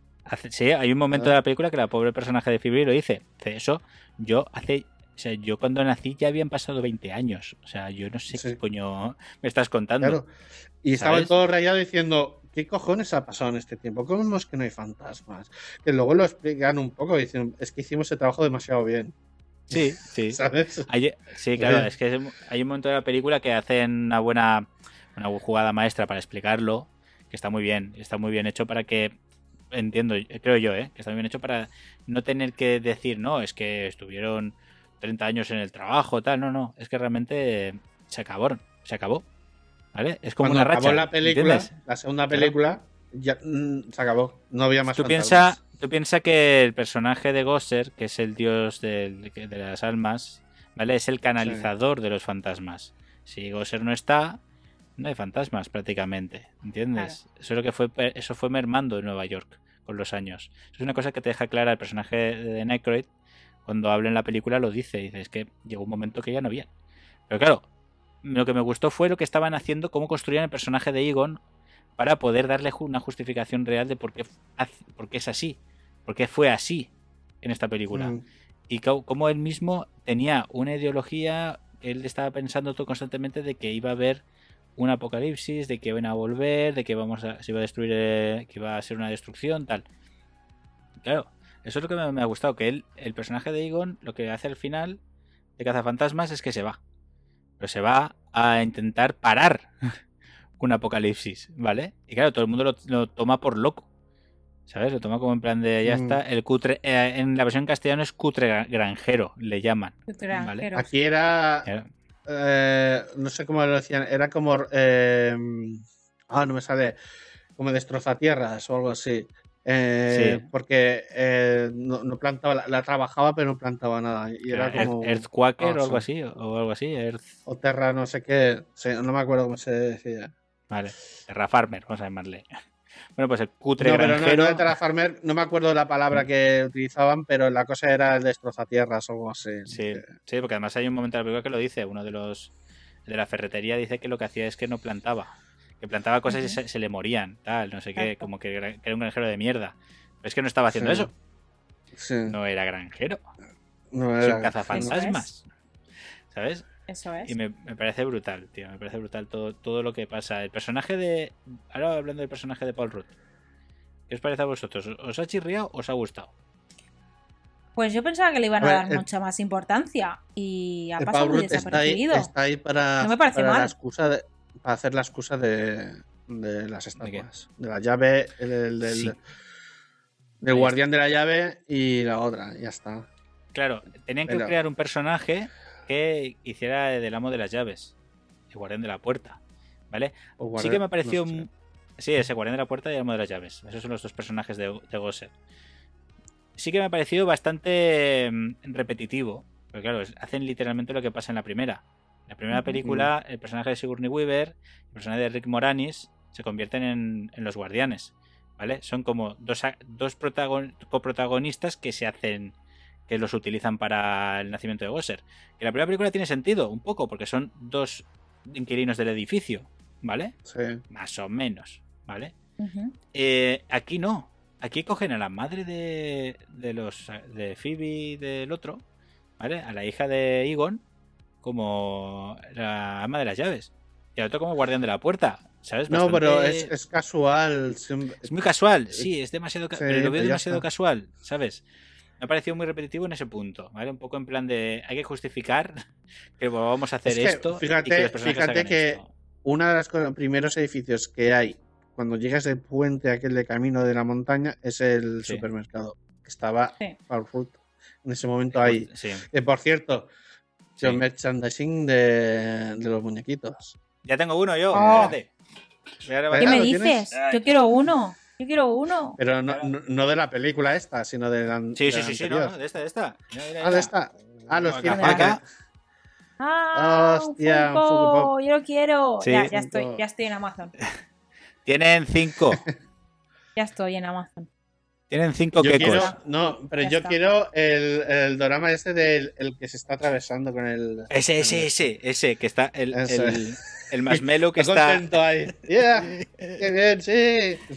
Speaker 2: Sí, hay un momento
Speaker 1: Ah.
Speaker 2: de la película que la pobre personaje de Phoebe lo dice. Eso, yo hace. O sea, yo cuando nací ya habían pasado 20 años. O sea, yo no sé
Speaker 1: Sí.
Speaker 2: qué coño me estás contando.
Speaker 1: Claro. Y estaban
Speaker 2: ¿Sabes?
Speaker 1: todos rayados diciendo, ¿qué cojones ha pasado en este tiempo? ¿Cómo es que no hay fantasmas? Que luego lo explican un poco y dicen, es que hicimos el trabajo demasiado bien.
Speaker 2: Sí, *laughs* sí.
Speaker 1: ¿Sabes?
Speaker 2: Hay- sí, claro, es que hay un momento de la película que hacen una buena una jugada maestra para explicarlo, que está muy bien, está muy bien hecho para que entiendo, creo yo, ¿eh? que está bien hecho para no tener que decir, no, es que estuvieron 30 años en el trabajo, tal, no, no, es que realmente se acabaron, se acabó, ¿vale? Es como
Speaker 1: Cuando
Speaker 2: una
Speaker 1: acabó
Speaker 2: racha,
Speaker 1: la película,
Speaker 2: ¿entiendes?
Speaker 1: la segunda película, ya mm, se acabó. No había más
Speaker 2: Tú piensas tú piensa que el personaje de Gosser, que es el dios del- de las almas, ¿vale? Es el canalizador de los fantasmas. Si Gosser no está, no hay fantasmas prácticamente, ¿entiendes? Eso es lo que fue eso fue mermando en Nueva York con los años. Eso es una cosa que te deja clara el personaje de Necroid cuando habla en la película lo dice, dice, es que llegó un momento que ya no había. Pero claro, lo que me gustó fue lo que estaban haciendo, cómo construían el personaje de Egon para poder darle una justificación real de por qué, haz- por qué es así, por qué fue así en esta película.
Speaker 1: Mm.
Speaker 2: Y cómo él mismo tenía una ideología, él estaba pensando todo constantemente de que iba a haber un apocalipsis, de que iban a volver, de que vamos a, se iba a destruir, eh, que iba a ser una destrucción, tal. Claro, eso es lo que me, me ha gustado, que él, el personaje de Egon, lo que hace al final de Cazafantasmas es que se va. Pero se va a intentar parar *laughs* un apocalipsis, ¿vale? Y claro, todo el mundo lo, lo toma por loco. ¿Sabes? Lo toma como en plan de ya
Speaker 1: Mm.
Speaker 2: está. El cutre. eh, en la versión castellano es cutre gra- granjero, le llaman.
Speaker 9: Granjeros.
Speaker 1: Aquí era,
Speaker 2: Era-
Speaker 1: eh, no sé cómo lo decían, era como, eh, ah, no me sale, como destrozatierras o algo así. Eh,
Speaker 2: Sí.
Speaker 1: Porque eh, no, no plantaba, la, la trabajaba pero no plantaba nada. Y era como...
Speaker 2: Earthquaker o algo
Speaker 1: sí.
Speaker 2: así. O algo así. Earth,
Speaker 1: O Terra, no sé qué. no me acuerdo cómo se decía.
Speaker 2: vale. Terra Farmer, vamos a llamarle. Bueno, pues el cutre
Speaker 1: No, pero no,
Speaker 2: granjero.
Speaker 1: no de Terra Farmer, no me acuerdo la palabra que utilizaban, pero la cosa era el destrozatierras o algo así.
Speaker 2: Sí,
Speaker 1: Que-
Speaker 2: sí, porque además hay un momento de la película que lo dice. Uno de los de la ferretería dice que lo que hacía es que no plantaba. Que plantaba cosas y se, se le morían, tal, no sé qué, como que era un granjero de mierda. Pero es que no estaba haciendo
Speaker 1: Sí.
Speaker 2: eso.
Speaker 1: sí,
Speaker 2: No era granjero.
Speaker 1: no
Speaker 2: Es
Speaker 1: era-
Speaker 2: un cazafantasmas. ¿Sabes?
Speaker 9: Eso es.
Speaker 2: Y me, me parece brutal, tío. Me parece brutal todo, todo lo que pasa. El personaje de. Ahora hablando del personaje de Paul Rudd. ¿Qué os parece a vosotros? ¿Os ha chirriado o os ha gustado?
Speaker 9: Pues yo pensaba que le iban a,
Speaker 1: A ver,
Speaker 9: dar
Speaker 1: el-
Speaker 9: mucha más importancia y ha
Speaker 1: El
Speaker 9: pasado
Speaker 1: Paul
Speaker 9: muy
Speaker 1: Rudd está ahí,
Speaker 9: desapercibido.
Speaker 1: está ahí para,
Speaker 9: No me parece
Speaker 1: para la
Speaker 9: mal.
Speaker 1: excusa de, para hacer la excusa de, de las estatuas. De, la llave, el, el- del,
Speaker 2: Sí.
Speaker 1: del
Speaker 2: Ahí
Speaker 1: guardián de la llave y la otra, ya está.
Speaker 2: Claro, tenían que
Speaker 1: Pero-
Speaker 2: crear un personaje que hiciera del amo de las llaves. El guardián de la puerta. ¿Vale? Sí que me pareció.
Speaker 1: no sé.
Speaker 2: Sí, ese guardián de la puerta y el amo de las llaves. Esos son los dos personajes de, de sí que me ha parecido bastante mm, repetitivo. Porque claro, hacen literalmente lo que pasa en la primera. En la primera película, el personaje de Sigourney Weaver, el personaje de Rick Moranis, se convierten en, en los guardianes. ¿Vale? Son como dos, dos protagon- coprotagonistas que se hacen. Que los utilizan para el nacimiento de Gosser. Que la primera película tiene sentido, un poco, porque son dos inquilinos del edificio. ¿Vale?
Speaker 1: Sí.
Speaker 2: Más o menos. ¿Vale? Eh, aquí no. Aquí cogen a la madre de, de los de Phoebe y del otro, ¿vale? A la hija de Egon como la ama de las llaves. Y al otro como guardián de la puerta. ¿Sabes?
Speaker 1: No, pero es, es casual. siempre-
Speaker 2: es muy casual, sí, es demasiado ca-
Speaker 1: Sí,
Speaker 2: pero lo veo demasiado casual, ¿sabes? Me ha parecido muy repetitivo en ese punto, ¿vale? Un poco en plan de hay que justificar *laughs* que vamos a hacer
Speaker 1: Es que,
Speaker 2: esto. y
Speaker 1: fíjate-
Speaker 2: que los
Speaker 1: fíjate que-
Speaker 2: esto.
Speaker 1: Uno de los co- primeros edificios que hay cuando llegas del puente aquel de camino de la montaña es el
Speaker 2: Sí.
Speaker 1: supermercado. Que estaba
Speaker 9: Sí.
Speaker 1: En ese momento ahí.
Speaker 2: Sí,
Speaker 1: por cierto,
Speaker 2: sí.
Speaker 1: el merchandising de, de los muñequitos.
Speaker 2: Ya tengo uno yo,
Speaker 9: Oh.
Speaker 2: espérate.
Speaker 1: ¿Qué
Speaker 9: ¿Qué
Speaker 2: levantar-
Speaker 9: me
Speaker 1: ¿lo
Speaker 9: dices?
Speaker 1: tienes?
Speaker 9: Yo quiero uno. Yo quiero uno.
Speaker 1: Pero no, no, no de la película esta, sino de la,
Speaker 2: Sí,
Speaker 1: de
Speaker 2: sí,
Speaker 1: la
Speaker 2: sí, sí, no,
Speaker 1: anterior.
Speaker 2: no, de esta, de esta.
Speaker 1: Ah, de esta. Ah, los tiene
Speaker 2: acá.
Speaker 1: acá.
Speaker 9: Ah,
Speaker 1: Hostia, un
Speaker 9: Funko, yo lo quiero.
Speaker 2: Sí.
Speaker 9: Ya, ya estoy, ya estoy en Amazon. *laughs*
Speaker 2: Tienen cinco. *laughs*
Speaker 9: Ya estoy en Amazon.
Speaker 2: Tienen cinco
Speaker 1: Yo
Speaker 2: quecos.
Speaker 1: quiero, no, pero
Speaker 9: Ya
Speaker 1: yo
Speaker 9: está.
Speaker 1: quiero el, el drama este del el que se está atravesando con el.
Speaker 2: Ese, ese, ese, ese, que está el,
Speaker 1: Ese.
Speaker 2: el, el marshmallow que *laughs*
Speaker 1: Está
Speaker 2: está.
Speaker 1: contento ahí. Yeah, qué bien, sí.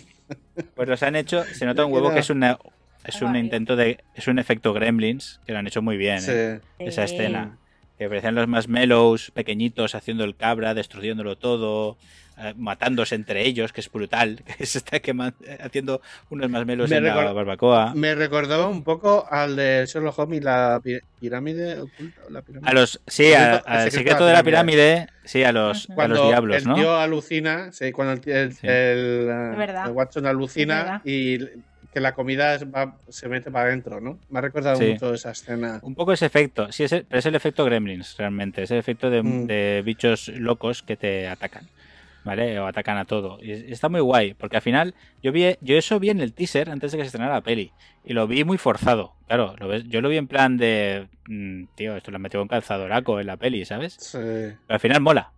Speaker 2: Pues los han hecho. Se nota un huevo que es una. Es un intento de. Es un efecto Gremlins, que lo han hecho muy bien, ¿eh? Esa escena. Que parecían los marshmallows pequeñitos haciendo el cabra, destruyéndolo todo, eh, matándose entre ellos, que es brutal. *laughs* Que se está quemando, haciendo unos marshmallows
Speaker 1: Me
Speaker 2: en la barbacoa.
Speaker 1: Me recordaba un poco al de Sherlock Holmes y la pi- pirámide oculta. o La pirámide.
Speaker 2: A los, sí,
Speaker 1: secreto-
Speaker 2: al
Speaker 1: secreto
Speaker 2: secreto de la pirámide, sí, a los, a los diablos,
Speaker 1: el
Speaker 2: ¿no?
Speaker 1: tío alucina, sí, cuando el, el,
Speaker 2: Sí.
Speaker 1: el, eh,
Speaker 9: Es verdad.
Speaker 1: el Watson alucina y que la comida va- se mete para adentro, ¿no? Me ha recordado
Speaker 2: Sí.
Speaker 1: mucho esa escena.
Speaker 2: Un poco ese efecto, sí, es el- pero es el efecto Gremlins, realmente. Es el efecto de,
Speaker 1: Mm.
Speaker 2: de bichos locos que te atacan, ¿vale? O atacan a todo. Y está muy guay, porque al final yo vi yo eso vi en el teaser antes de que se estrenara la peli. Y lo vi muy forzado. Claro, lo ves, yo lo vi en plan de. mm, tío, esto lo han metido un calzadoraco en la peli, ¿sabes?
Speaker 1: Sí.
Speaker 2: Pero al final mola.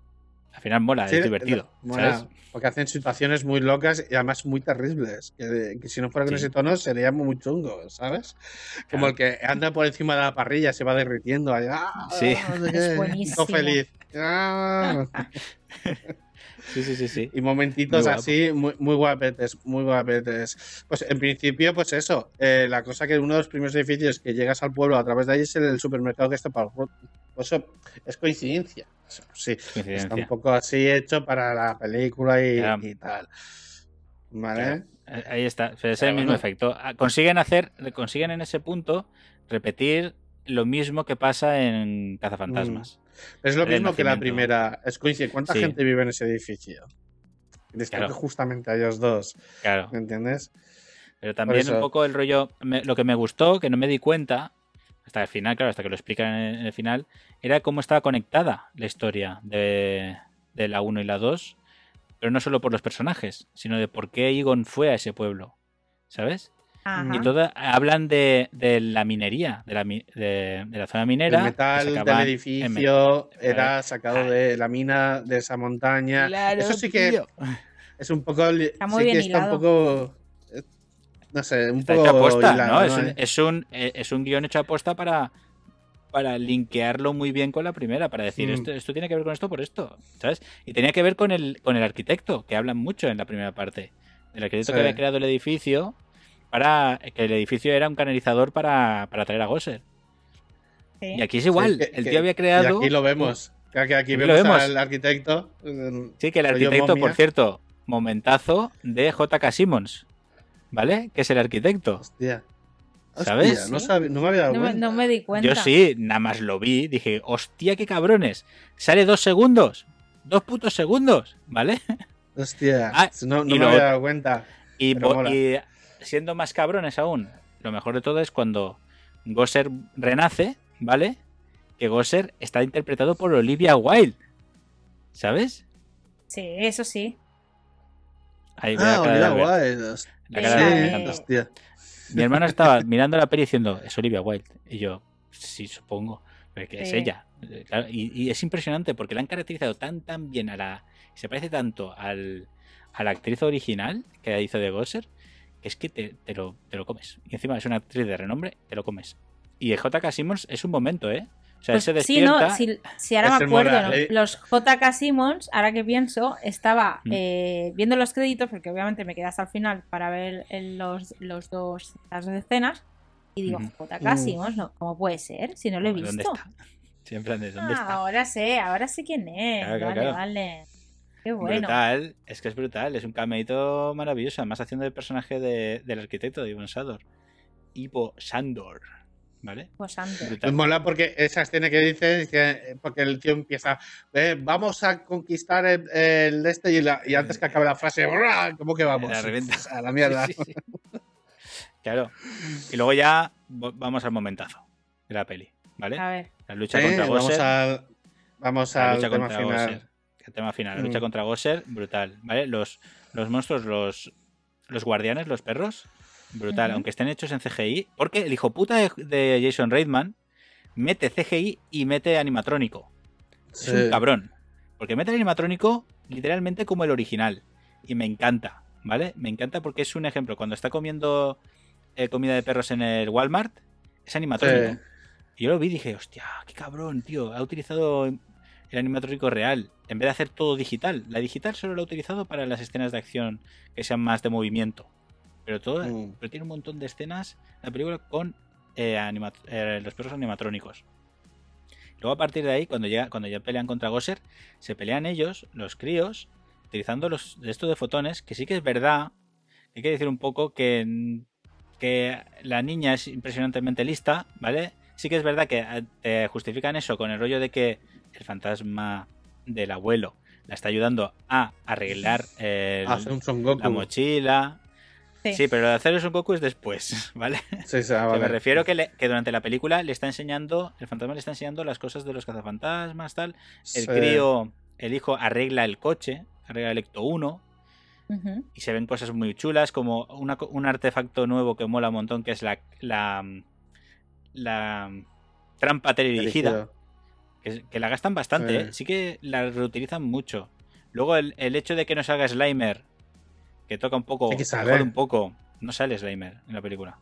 Speaker 2: Al final mola,
Speaker 1: Sí,
Speaker 2: es divertido.
Speaker 1: mola,
Speaker 2: ¿sabes?
Speaker 1: porque hacen situaciones muy locas y además muy terribles. Que, que si no fuera con
Speaker 2: Sí.
Speaker 1: ese tono sería muy chungo, ¿sabes? Como
Speaker 2: Claro.
Speaker 1: el que anda por encima de la parrilla, se va derritiendo. ahí, ¡ah!
Speaker 2: Sí.
Speaker 1: no sé
Speaker 9: Es buenísimo.
Speaker 1: feliz. ¡Ah! *laughs*
Speaker 2: Sí, sí, sí, sí.
Speaker 1: Y momentitos
Speaker 2: Muy
Speaker 1: así, muy, muy guapetes, muy guapetes. Pues en principio, pues eso, eh, la cosa que uno de los primeros edificios que llegas al pueblo a través de ahí es el supermercado que está para el Pues eso es coincidencia. Sí, está
Speaker 2: Coincidencia.
Speaker 1: un poco así hecho para la película y, tal. ¿Vale?
Speaker 2: Claro. Eh, Ahí está, es el mismo
Speaker 1: bueno.
Speaker 2: efecto. Ah, Consiguen hacer, consiguen en ese punto repetir lo mismo que pasa en Cazafantasmas.
Speaker 1: Es lo mismo que la primera. Es. ¿Cuánta
Speaker 2: Sí.
Speaker 1: gente vive en ese edificio?
Speaker 2: Claro.
Speaker 1: toca justamente a ellos dos,
Speaker 2: Claro.
Speaker 1: ¿me entiendes?
Speaker 2: Pero también un poco el rollo, me- lo que me gustó, que no me di cuenta, hasta el final, claro, hasta que lo explican en el, en el final, era cómo estaba conectada la historia de, de la 1 y la 2, pero no solo por los personajes, sino de por qué Egon fue a ese pueblo, ¿sabes?
Speaker 9: Ajá.
Speaker 2: Y todo, hablan de, de la minería, de la, de, de la zona minera.
Speaker 1: el
Speaker 2: que
Speaker 1: metal del
Speaker 2: en
Speaker 1: edificio era sacado de la mina de esa montaña.
Speaker 2: Claro,
Speaker 1: Eso sí que
Speaker 2: tío.
Speaker 1: es un poco.
Speaker 9: Está muy
Speaker 1: sí que
Speaker 9: bien
Speaker 1: está un poco. eh, No sé, un
Speaker 2: Está
Speaker 1: poco.
Speaker 2: hecho aposta,
Speaker 1: hilado,
Speaker 2: ¿no? Es un, es, un, eh, es un guion hecho aposta para, para linkearlo muy bien con la primera, para decir,
Speaker 1: Mm.
Speaker 2: esto, esto tiene que ver con esto por esto, ¿sabes? Y tenía que ver con el, con el arquitecto, que hablan mucho en la primera parte. El arquitecto
Speaker 1: Sí.
Speaker 2: que había creado el edificio, para que el edificio era un canalizador para, para traer a Gosser.
Speaker 9: Sí.
Speaker 2: Y aquí es igual,
Speaker 1: Sí, que-
Speaker 2: el
Speaker 1: que-
Speaker 2: tío había
Speaker 1: Y
Speaker 2: creado...
Speaker 1: aquí lo vemos. Que aquí, aquí vemos,
Speaker 2: vemos.
Speaker 1: al arquitecto.
Speaker 2: Sí, que el arquitecto, por cierto, momentazo de J.K. Simmons, ¿vale? Que es el arquitecto.
Speaker 1: Hostia.
Speaker 2: ¿Sabes?
Speaker 1: Hostia, no, sabe- no me había dado
Speaker 9: No,
Speaker 1: cuenta.
Speaker 9: no me di cuenta.
Speaker 2: Yo sí, nada más lo vi, dije, hostia, qué cabrones. Sale dos segundos, dos putos segundos, ¿vale?
Speaker 1: Hostia,
Speaker 2: Ah,
Speaker 1: no, me
Speaker 2: lo-
Speaker 1: había dado cuenta.
Speaker 2: Y, y siendo más cabrones aún, lo mejor de todo es cuando Gosser renace, ¿vale? Que Gosser está interpretado por Olivia Wilde, ¿sabes?
Speaker 9: Sí, eso sí.
Speaker 2: Ahí
Speaker 1: Ah,
Speaker 2: cara de
Speaker 1: olvidado,
Speaker 2: Albert.
Speaker 1: guay.
Speaker 2: La cara
Speaker 9: Sí.
Speaker 2: Mi hermano estaba mirando la peli diciendo, es Olivia Wilde. Y yo, sí, supongo. Pero que es ella. Y, y es impresionante porque la han caracterizado tan tan bien a la. Se parece tanto al, a la actriz original que hizo de Gosser, es que te, te lo, te lo comes. Y encima es una actriz de renombre, te lo comes. Y J.K. Simmons es un momento, ¿eh? O sea,
Speaker 9: Pues
Speaker 2: se
Speaker 9: sí,
Speaker 2: despierta.
Speaker 9: no, si, si ahora me
Speaker 1: el
Speaker 9: acuerdo,
Speaker 1: moral,
Speaker 9: ¿no?
Speaker 1: ¿eh?
Speaker 9: los JK Simmons, ahora que pienso, estaba
Speaker 2: Mm.
Speaker 9: eh, viendo los créditos, porque obviamente me quedé hasta el final para ver el- los, los dos, las dos escenas, y digo. JK
Speaker 1: Mm.
Speaker 9: Simmons, no, ¿cómo puede ser? Si no lo he
Speaker 2: ¿Dónde
Speaker 9: visto.
Speaker 2: está? *laughs* Siempre de dónde
Speaker 9: Ah,
Speaker 2: está.
Speaker 9: ahora sé, ahora sé quién es.
Speaker 2: Claro, claro,
Speaker 9: vale,
Speaker 2: claro.
Speaker 9: vale. Qué bueno.
Speaker 2: Brutal, es que es brutal, es un cameito maravilloso, además haciendo el personaje de- del arquitecto de Ivo Sandor. Ivo Sandor, ¿vale?
Speaker 9: Pues.
Speaker 1: Me
Speaker 2: Brutal.
Speaker 1: mola porque esa escena que dice, dice, porque el tío empieza, "Eh, vamos a conquistar el, el este y, la- y antes que acabe la frase. ¿cómo que vamos?
Speaker 2: La. *laughs*
Speaker 1: A la mierda.
Speaker 2: Sí, sí, sí. Claro. Y luego ya vamos al momentazo de la peli, ¿vale?
Speaker 9: A ver.
Speaker 2: La lucha
Speaker 1: Sí,
Speaker 2: contra
Speaker 1: vamos
Speaker 2: Gosser.
Speaker 1: al, vamos
Speaker 2: La
Speaker 1: al
Speaker 2: lucha
Speaker 1: tema
Speaker 2: contra
Speaker 1: final.
Speaker 2: El tema final, la lucha
Speaker 1: Mm.
Speaker 2: contra Gosser, brutal, ¿vale? Los, los monstruos, los, los guardianes, los perros, brutal, aunque estén hechos en CGI, porque el hijo puta de, de Jason Reitman mete CGI y mete animatrónico. Es un cabrón. Porque mete el animatrónico literalmente como el original. Y me encanta, ¿vale? Me encanta porque es un ejemplo. Cuando está comiendo eh, comida de perros en el Walmart, es animatrónico.
Speaker 1: Sí.
Speaker 2: Y yo lo vi y dije, hostia, qué cabrón, tío. Ha utilizado el animatrónico real en vez de hacer todo digital. La digital solo lo ha utilizado para las escenas de acción que sean más de movimiento. Pero todo,
Speaker 1: Mm.
Speaker 2: pero tiene un montón de escenas la película con eh, anima- eh, los perros animatrónicos. Luego a partir de ahí, cuando ya, cuando ya pelean contra Gosser, se pelean ellos, los críos, utilizando los de estos de fotones, que sí que es verdad, hay que decir un poco que, que la niña es impresionantemente lista, ¿vale? Sí que es verdad que eh, justifican eso con el rollo de que el fantasma del abuelo la está ayudando a arreglar *laughs* el-
Speaker 1: Hace un Son Goku.
Speaker 2: la mochila.
Speaker 9: Sí.
Speaker 2: Sí, pero hacer eso un Goku es después, *laughs* ¿vale?
Speaker 1: Sí, sí, ah, vale.
Speaker 2: me refiero que, le- que durante la película le está enseñando, el fantasma le está enseñando las cosas de los cazafantasmas, tal. El
Speaker 1: Sí.
Speaker 2: crío, el hijo arregla el coche, arregla el Ecto 1
Speaker 9: Ujú.
Speaker 2: y se ven cosas muy chulas como una un artefacto nuevo que mola un montón que es la la, la trampa teledirigida
Speaker 1: Dirigido.
Speaker 2: Que, que la gastan bastante,
Speaker 1: Sí.
Speaker 2: ¿eh? sí que la reutilizan mucho. Luego el, el hecho de que no salga Slimer, que toca un poco, jode un poco, no sale Slimer en la película.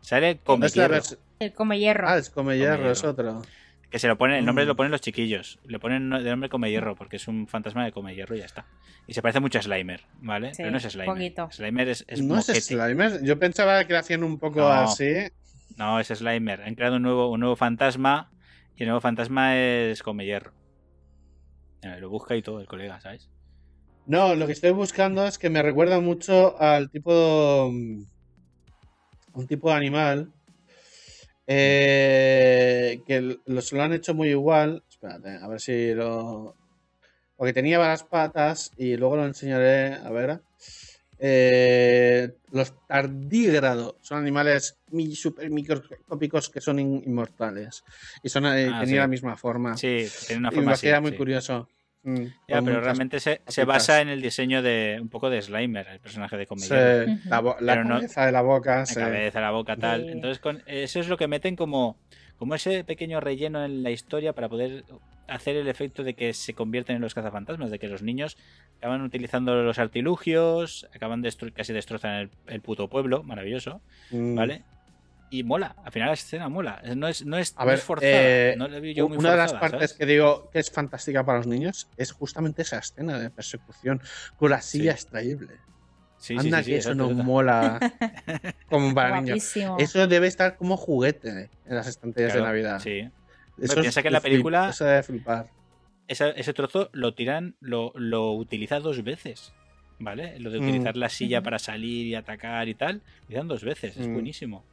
Speaker 2: Sale
Speaker 1: la vers-
Speaker 9: El come hierro.
Speaker 1: Ah, es come hierro,
Speaker 2: hierro.
Speaker 1: es otro.
Speaker 2: que se lo pone, el nombre
Speaker 1: Mm.
Speaker 2: lo ponen los chiquillos, le ponen de nombre come hierro porque es un fantasma de come hierro y ya está. Y se parece mucho a Slimer, ¿vale?
Speaker 9: Sí,
Speaker 2: Pero no es Slimer.
Speaker 9: poquito.
Speaker 2: Slimer es, es
Speaker 1: no
Speaker 2: moquete.
Speaker 1: es Slimer. Yo pensaba que lo hacían un poco
Speaker 2: No.
Speaker 1: así.
Speaker 2: No, es Slimer. Han creado un nuevo, un nuevo fantasma y el fantasma es come hierro. Mira, Lo busca y todo el colega, ¿sabes?
Speaker 1: No, lo que estoy buscando es que me recuerda mucho al tipo. mm, Un tipo de animal. eh, que lo han hecho muy igual. Espérate, a ver si lo. Porque tenía varias patas y luego lo enseñaré. A ver. Eh, los tardígrados son animales mi, super microscópicos que son in- inmortales. Y son, eh,
Speaker 2: Ah,
Speaker 1: tenían
Speaker 2: sí.
Speaker 1: la misma forma.
Speaker 2: Sí, tiene una
Speaker 1: y
Speaker 2: forma
Speaker 1: me
Speaker 2: así.
Speaker 1: hacía muy
Speaker 2: sí.
Speaker 1: curioso. Mm,
Speaker 2: Ya, pero realmente se, se basa en el diseño de un poco de Slimer, el personaje de Come
Speaker 1: Sí, la, la
Speaker 2: no-
Speaker 1: cabeza de la boca.
Speaker 2: La
Speaker 1: sí.
Speaker 2: cabeza, la boca, tal. Entonces, con, eso es lo que meten como, como ese pequeño relleno en la historia para poder hacer el efecto de que se convierten en los cazafantasmas, de que los niños acaban utilizando los artilugios, acaban destru- casi destrozan el, el puto pueblo, maravilloso,
Speaker 1: Mm.
Speaker 2: ¿vale? Y mola, al final la escena mola. No es, no es,
Speaker 1: A
Speaker 2: no
Speaker 1: ver,
Speaker 2: es forzada.
Speaker 1: eh,
Speaker 2: no la vi yo muy
Speaker 1: una de las partes
Speaker 2: ¿sabes?
Speaker 1: que digo que es fantástica para los niños es justamente esa escena de persecución con la silla extraíble.
Speaker 2: Sí, sí,
Speaker 1: Anda
Speaker 2: sí, sí,
Speaker 1: que eso no mola *laughs* como para niños. Eso debe estar como juguete en las estanterías
Speaker 2: Claro,
Speaker 1: de Navidad.
Speaker 2: Sí.
Speaker 1: Eso
Speaker 2: Hombre, piensa que en la película-
Speaker 1: Eso debe flipar.
Speaker 2: Esa- ese trozo lo tiran, lo, lo utiliza dos veces. ¿Vale? Lo de
Speaker 1: Mm.
Speaker 2: utilizar la silla para salir y atacar y tal, lo utilizan dos veces, es
Speaker 1: Mm.
Speaker 2: buenísimo.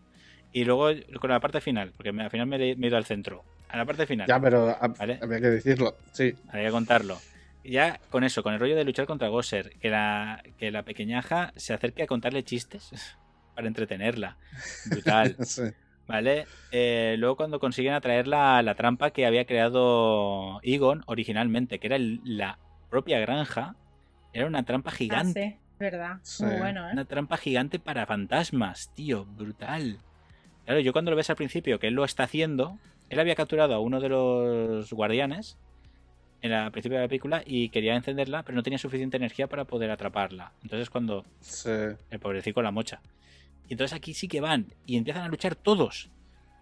Speaker 2: Y luego con la parte final, porque me- al final me, he me he ido al centro. A la parte final,
Speaker 1: Ya, pero
Speaker 2: Vale.
Speaker 1: había que decirlo. Sí.
Speaker 2: había que contarlo. Ya con eso, con el rollo de luchar contra Gosser, que la, que la pequeñaja se acerque a contarle chistes *laughs* para entretenerla. Brutal. *laughs*
Speaker 1: sí.
Speaker 2: ¿Vale? Eh, luego cuando consiguen atraer la, la trampa que había creado Egon originalmente, que era el- la propia granja, era una trampa
Speaker 9: Ah,
Speaker 2: gigante.
Speaker 9: sí. ¿Verdad?
Speaker 1: Sí.
Speaker 9: Muy bueno, ¿eh?
Speaker 2: Una trampa gigante para fantasmas, tío, brutal. Claro, yo cuando lo ves al principio que él lo está haciendo, él había capturado a uno de los guardianes en el principio de la película y quería encenderla, pero no tenía suficiente energía para poder atraparla. Entonces cuando
Speaker 1: Sí.
Speaker 2: el pobrecito la mocha. Y entonces aquí sí que van y empiezan a luchar todos.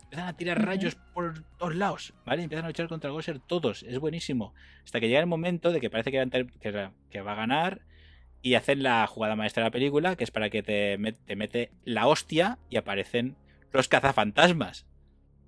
Speaker 2: Empiezan a tirar rayos por todos lados, ¿vale? Empiezan a luchar contra Gosser todos. Es buenísimo. Hasta que llega el momento de que parece que, va a ganar y hacen la jugada maestra de la película, que es para que te, met- te mete la hostia y aparecen los cazafantasmas.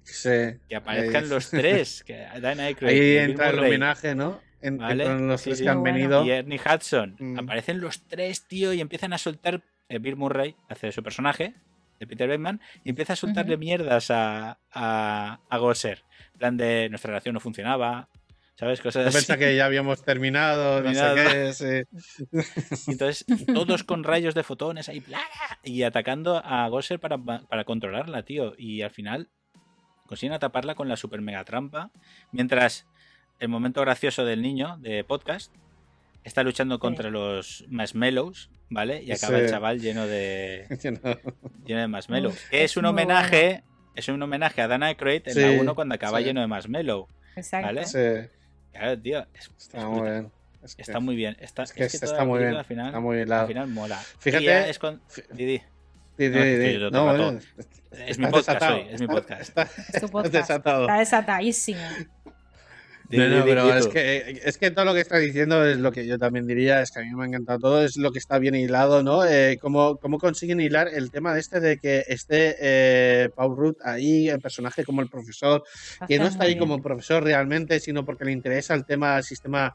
Speaker 1: Sí.
Speaker 2: Que aparezcan
Speaker 1: Ahí-
Speaker 2: los *laughs* tres. Que Dan Aykroyd,
Speaker 1: Ahí entra el homenaje, ¿no? En,
Speaker 2: Vale,
Speaker 1: los
Speaker 2: sí,
Speaker 1: tres
Speaker 2: sí.
Speaker 1: que han
Speaker 9: bueno.
Speaker 1: venido.
Speaker 2: y Ernie Hudson.
Speaker 1: Mm.
Speaker 2: Aparecen los tres, tío, y empiezan a soltar. Eh, Bill Murray hace su personaje, de Peter Bateman, y empieza a soltarle mierdas a, a, a Gosser. En plan de nuestra relación no funcionaba, ¿sabes? Cosas así.
Speaker 1: pensaba que ya habíamos terminado, no sé qué. sí.
Speaker 2: Entonces, todos con rayos de fotones ahí, ¡bla! y atacando a Gosser para, para controlarla, tío. Y al final consiguen ataparla con la super mega trampa. Mientras el momento gracioso del niño de podcast está luchando contra los marshmallows, ¿vale? Y acaba
Speaker 1: Sí.
Speaker 2: el chaval lleno de, *laughs*
Speaker 1: no-
Speaker 2: lleno de marshmallows. Que es,
Speaker 9: es
Speaker 2: un homenaje. Es un homenaje a Dan Aykroyd en la
Speaker 1: Sí,
Speaker 2: 1 cuando acaba
Speaker 1: sí.
Speaker 2: lleno de marshmallow.
Speaker 9: Exacto.
Speaker 2: ¿Vale?
Speaker 1: Sí,
Speaker 2: Claro, tío. es-
Speaker 1: está
Speaker 2: es
Speaker 1: muy bien. Es que-
Speaker 2: Está muy bien. Está,
Speaker 1: es que
Speaker 2: es que
Speaker 1: está muy bien,
Speaker 2: Al final,
Speaker 1: está muy bien.
Speaker 2: al
Speaker 1: la-
Speaker 2: final mola.
Speaker 1: Fíjate-
Speaker 2: es con... Didi.
Speaker 1: Di, di,
Speaker 2: No,
Speaker 1: No,
Speaker 2: mato. Es mi podcast
Speaker 1: desatado.
Speaker 2: hoy, es mi podcast.
Speaker 1: Está, *laughs* desatado.
Speaker 9: Está desatadísimo.
Speaker 1: No, no, pero es que, es que todo lo que estás diciendo es lo que yo también diría, es que a mí me ha encantado todo, es lo que está bien hilado, ¿no? Eh, cómo, cómo consiguen hilar el tema de este de que esté eh, Paul Rudd ahí, el personaje como el profesor, que no está ahí como profesor realmente, sino porque le interesa el tema, el sistema,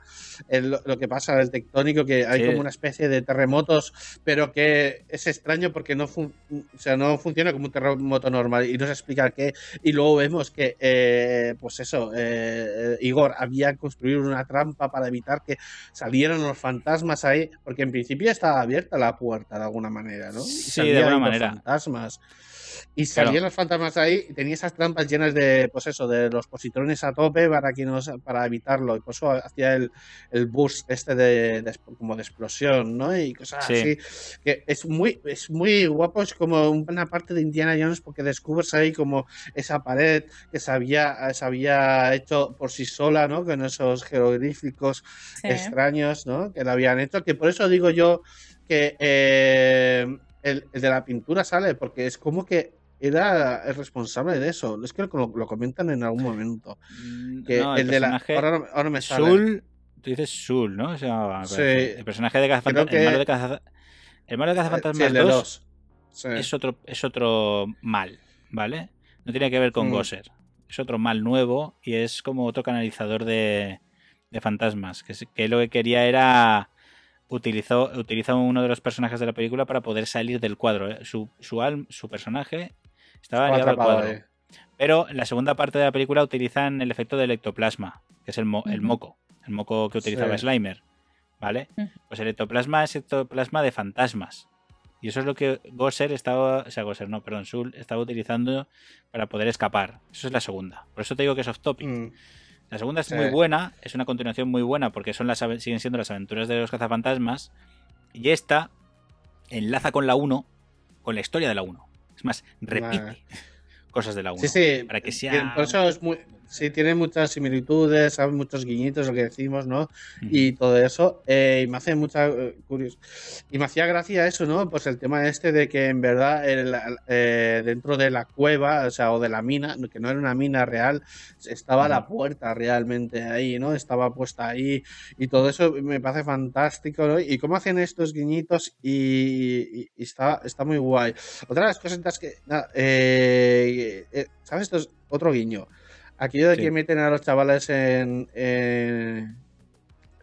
Speaker 1: el- lo, que pasa, el tectónico, que hay
Speaker 2: Sí.
Speaker 1: como una especie de terremotos, pero que es extraño porque no, fun- o sea, no funciona como un terremoto normal y no se explica qué. Y luego vemos que, eh, pues eso, eh, Había construido una trampa para evitar que salieran los fantasmas ahí, porque en principio estaba abierta la puerta de alguna manera, ¿no? Y
Speaker 2: Sí, de alguna manera.
Speaker 1: fantasmas. Y
Speaker 2: Claro.
Speaker 1: salían los fantasmas ahí y tenía esas trampas llenas de, pues eso, de los positrones a tope para que no, se- para evitarlo. Y por eso hacía el, el boost este de, de- como de explosión, ¿no? Y cosas
Speaker 2: Sí.
Speaker 1: así. Que es muy, es muy guapo, es como una parte de Indiana Jones porque descubres ahí como esa pared que se había, se había hecho por sí sola, ¿no? Con esos jeroglíficos
Speaker 9: Sí.
Speaker 1: extraños, ¿no? Que la habían hecho. Que por eso digo yo que eh, el, el de la pintura sale, porque es como que era el responsable de eso. Es que lo, lo comentan en algún momento.
Speaker 2: Mm,
Speaker 1: Que
Speaker 2: no,
Speaker 1: el, de la. Ahora, ahora me sale.
Speaker 2: Sul, tú dices Sul, ¿no? Se llamaba, me
Speaker 1: Sí.
Speaker 2: El personaje de Cazafantasmas. El
Speaker 1: que-
Speaker 2: malo de Caza- El malo de
Speaker 1: Eh,
Speaker 2: Cazafantasmas
Speaker 1: sí, el de
Speaker 2: 2
Speaker 1: dos. Sí.
Speaker 2: es otro, es otro mal, ¿vale? No tiene que ver con
Speaker 1: Mm.
Speaker 2: Gosser. Es otro mal nuevo y es como otro canalizador de, de fantasmas. Que lo que quería era. Utilizó, utiliza uno de los personajes de la película para poder salir del cuadro. ¿eh? Su, su, alm- su personaje estaba ligado al cuadro. Pero en la segunda parte de la película utilizan el efecto del ectoplasma, que es el, mo- el moco, el moco que utilizaba
Speaker 1: Sí.
Speaker 2: Slimer. ¿Vale? Pues el ectoplasma es ectoplasma de fantasmas. Y eso es lo que Gosser estaba, o sea, Gosser no, perdón, Sul estaba utilizando para poder escapar. Eso es la segunda. Por eso te digo que es off topic.
Speaker 1: Mm.
Speaker 2: La segunda es
Speaker 1: Sí.
Speaker 2: muy buena, es una continuación muy buena porque son las, siguen siendo las aventuras de los cazafantasmas. Y esta enlaza con la 1, con la historia de la 1. Es más, repite cosas de la 1.
Speaker 1: Sí, sí.
Speaker 2: Para que sea-
Speaker 1: Por eso es muy. Sí, tiene muchas similitudes, hay muchos guiñitos, lo que decimos, ¿no? Y todo eso. eh, y me hace mucha eh, curios. Y me hacía gracia eso, ¿no? Pues el tema este de que en verdad el- eh, dentro de la cueva, o sea, o de la mina, que no era una mina real, estaba la puerta realmente ahí, ¿no? Estaba puesta ahí y todo eso me parece fantástico, ¿no? Y cómo hacen estos guiñitos y, y- y está, está muy guay. Otra de las cosas que, nada, eh, eh, ¿sabes? Esto es otro guiño. Aquello de
Speaker 2: Sí.
Speaker 1: que meten a los chavales en, en,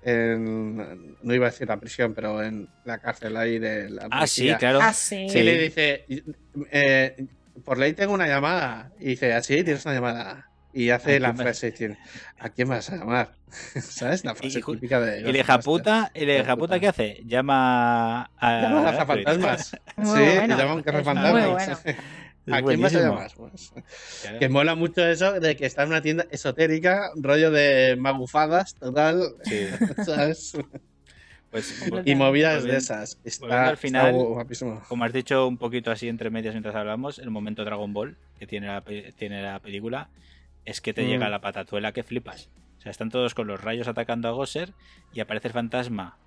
Speaker 1: en- no iba a decir la prisión, pero en la cárcel ahí de la
Speaker 2: Ah, sí,
Speaker 1: policía.
Speaker 2: claro.
Speaker 9: Ah, sí.
Speaker 1: Y le dice, eh, por ley tengo una llamada. Y dice, así tienes una llamada. Y hace
Speaker 2: ¿A
Speaker 1: la frase, dice, ¿a quién vas a llamar? *laughs* ¿Sabes? La frase
Speaker 2: Y- y-
Speaker 1: típica de...
Speaker 2: Y el hija puta, ¿y el hija puta qué hace? Llama a.
Speaker 1: Llama a
Speaker 2: Aykroyd.
Speaker 1: fantasmas.
Speaker 9: Muy
Speaker 1: sí,
Speaker 9: bueno.
Speaker 1: le llaman
Speaker 9: Es
Speaker 1: cazafantasmas.
Speaker 9: muy bueno.
Speaker 1: ¿A quién vas a llamar? Pues,
Speaker 2: Claro.
Speaker 1: que mola mucho eso de que está en una tienda esotérica, rollo de magufadas, total.
Speaker 2: Sí. *laughs*
Speaker 1: ¿Sabes?
Speaker 2: Pues,
Speaker 1: Y movidas
Speaker 2: volviendo-
Speaker 1: de esas. Está,
Speaker 2: al final,
Speaker 1: está guapísimo.
Speaker 2: Como has dicho un poquito así entre medias mientras hablamos, el momento Dragon Ball que tiene la, tiene la película es que te
Speaker 1: Mm.
Speaker 2: llega la patatuela que flipas. O sea, están todos con los rayos atacando a Gosser y aparece el fantasma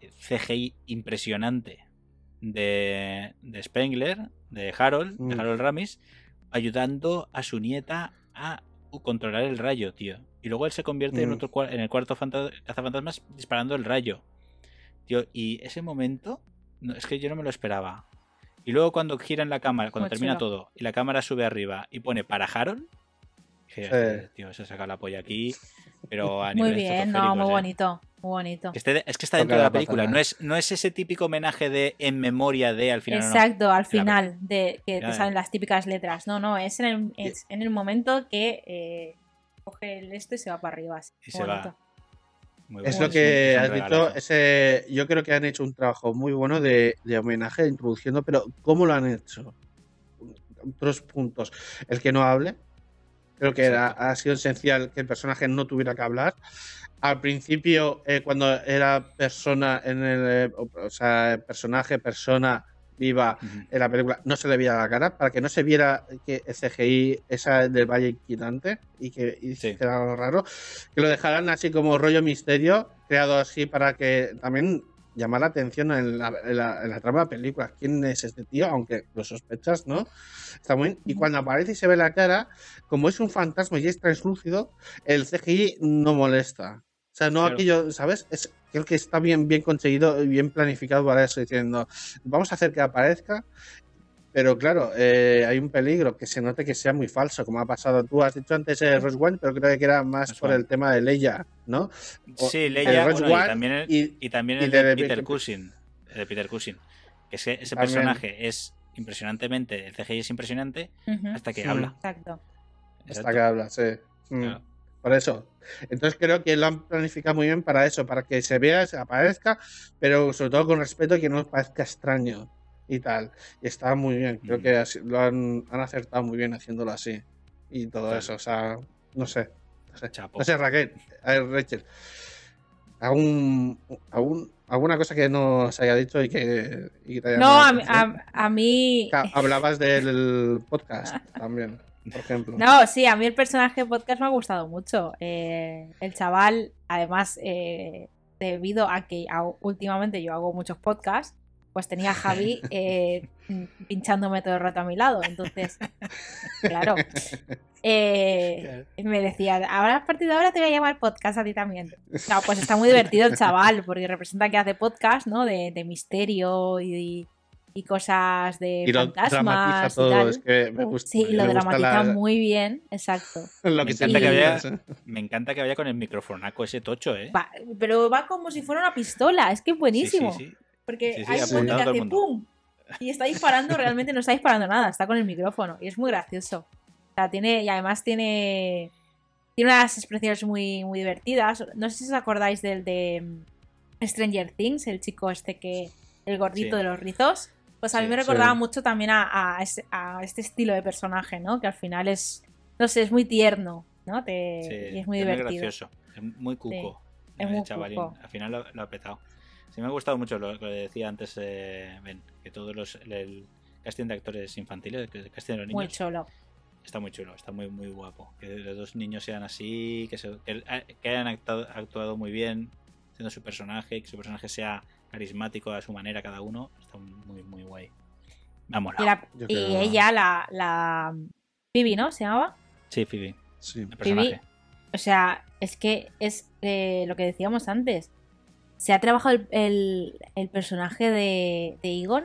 Speaker 2: eh, CGI impresionante de, de Spengler, de Harold, de
Speaker 1: Mm.
Speaker 2: Harold Ramis, ayudando a su nieta a controlar el rayo, tío. Y luego él se convierte en,
Speaker 1: Mm.
Speaker 2: otro, en el cuarto fanta- cazafantasmas disparando el rayo. Tío, y ese momento, no, es que yo no me lo esperaba. Y luego cuando giran la cámara, cuando
Speaker 9: Muy
Speaker 2: termina
Speaker 9: chulo.
Speaker 2: todo, y la cámara sube arriba y pone para Harold, dije,
Speaker 1: Sí.
Speaker 2: "Joder, tío, se saca la polla aquí, pero a
Speaker 9: Muy
Speaker 2: niveles
Speaker 9: bien, no, muy
Speaker 2: ¿eh?
Speaker 9: bonito, muy bonito.
Speaker 2: Que esté- es que está dentro de
Speaker 1: la
Speaker 2: la película, no es, no es ese típico homenaje de en memoria de al final. no, no.
Speaker 9: Exacto, al final de que te salen las típicas letras. No, no, es en el, es en el momento que eh, coge el esto y se va para arriba. así,
Speaker 2: Y
Speaker 9: muy
Speaker 2: se va.
Speaker 9: bonito.
Speaker 2: Muy
Speaker 1: Es
Speaker 2: bueno,
Speaker 1: lo que has dicho. Ese, yo creo que han hecho un trabajo muy bueno de, de homenaje, introduciendo, pero ¿cómo lo han hecho? Otros puntos. El que no hable. Creo que era- ha sido esencial que el personaje no tuviera que hablar. Al principio, eh, cuando era persona en el. eh, o sea, personaje, persona viva
Speaker 2: Ujú.
Speaker 1: en la película, no se le veía la cara, para que no se viera que el CGI esa del Valle Inquietante y que y
Speaker 2: Sí.
Speaker 1: era algo raro, que lo dejaran así como rollo misterio, creado así para que también llamar la atención en la, en la- en la trama de la película. ¿Quién es este tío? Aunque lo sospechas, ¿no? Está muy bien. Y cuando aparece y se ve la cara, como es un fantasma y es translúcido, el CGI no molesta. O sea, no
Speaker 2: Claro.
Speaker 1: aquello, ¿sabes? Es, creo que está bien, bien conseguido y bien planificado para eso, diciendo, vamos a hacer que aparezca, pero claro, eh, hay un peligro que se note que sea muy falso, como ha pasado. Tú has dicho antes eh, Rose One, pero creo que era más por el tema de Leia, ¿no? O-
Speaker 2: Sí,
Speaker 1: el
Speaker 2: Leia bueno, y también el,
Speaker 1: y-
Speaker 2: y también
Speaker 1: y
Speaker 2: el
Speaker 1: de-
Speaker 2: de
Speaker 1: de-
Speaker 2: Peter Cushing. El de Peter Cushing. Que ese, personaje es impresionantemente, el CGI es impresionante hasta que habla.
Speaker 9: Exacto.
Speaker 1: Hasta
Speaker 2: Exacto.
Speaker 1: que habla, sí. Mm.
Speaker 2: Claro.
Speaker 1: Por eso. Entonces creo que lo han planificado muy bien para eso, para que se vea, se aparezca, pero sobre todo con respeto y que no parezca extraño y tal. Y está muy bien. Creo
Speaker 2: Mm.
Speaker 1: que lo han, han acertado muy bien haciéndolo así. Y todo
Speaker 2: Claro.
Speaker 1: eso. O sea, no sé. No sé,
Speaker 2: Chapo.
Speaker 1: no sé Raquel. A ver, Rachel. ¿Algún, algún, ¿Alguna cosa que no se haya dicho y que, y que te haya
Speaker 9: No, a, a- a mí.
Speaker 1: Hablabas del podcast *laughs* también, por ejemplo.
Speaker 9: No, sí, a mí el personaje podcast me ha gustado mucho. Eh, el chaval, además, eh, debido a que hago- últimamente yo hago muchos podcasts, pues tenía a Javi eh, *laughs* pinchándome todo el rato a mi lado. Entonces, *laughs* claro. eh, me decía, ahora a partir de ahora te voy a llamar podcast a ti también. No, pues está muy divertido el chaval, porque representa que hace podcast, ¿no? De, de misterio y, y cosas de
Speaker 1: y lo
Speaker 9: fantasmas
Speaker 1: dramatiza
Speaker 9: y
Speaker 1: todo,
Speaker 9: tal.
Speaker 1: es que me gusta.
Speaker 9: Sí, y lo
Speaker 1: me gusta
Speaker 9: dramatiza
Speaker 1: la-
Speaker 9: muy bien, exacto. *laughs*
Speaker 1: lo
Speaker 2: Me
Speaker 1: que se
Speaker 2: encanta que había-
Speaker 1: ¿sí?
Speaker 2: Me encanta que vaya con el microfonaco ese tocho, ¿eh?
Speaker 9: Va- pero va como si fuera una pistola, es que es buenísimo.
Speaker 2: Sí, sí, sí.
Speaker 9: Porque
Speaker 2: Sí, sí,
Speaker 9: hay un que hace. ¡pum! Y está disparando, realmente no está disparando nada, está con el micrófono. Y es muy gracioso. O sea, tiene, y además tiene. Tiene unas expresiones muy, muy divertidas. No sé si os acordáis del de mm, Stranger Things, el chico este que. El gordito
Speaker 2: Sí.
Speaker 9: de los rizos. Pues a mí me recordaba mucho también a, a ese- a este estilo de personaje, ¿no? Que al final es. No sé, es muy tierno, ¿no? Te- y es muy
Speaker 2: muy
Speaker 9: divertido.
Speaker 2: gracioso. Es muy cuco.
Speaker 9: es muy
Speaker 2: chavalín.
Speaker 9: cuco.
Speaker 2: Al final lo, lo ha petado. Sí, me ha gustado mucho lo que decía antes eh, Ben, que todos los. El, casting de actores infantiles, el casting de los
Speaker 9: Muy
Speaker 2: niños,
Speaker 9: chulo.
Speaker 2: está muy chulo, está muy muy guapo. Que los dos niños sean así, que, se- que, que hayan actuado, actuado muy bien, haciendo su personaje, que su personaje sea carismático a su manera cada uno, está muy muy guay. Me ha
Speaker 9: Y,
Speaker 2: molado.
Speaker 9: la-
Speaker 1: Yo
Speaker 9: y
Speaker 1: creo-
Speaker 9: ella, la, la Phoebe, ¿no? Se llamaba.
Speaker 2: Sí, Phoebe,
Speaker 1: Sí.
Speaker 2: el personaje.
Speaker 9: O sea, es que es eh, lo que decíamos antes. Se ha trabajado el, el- el personaje de, de Egon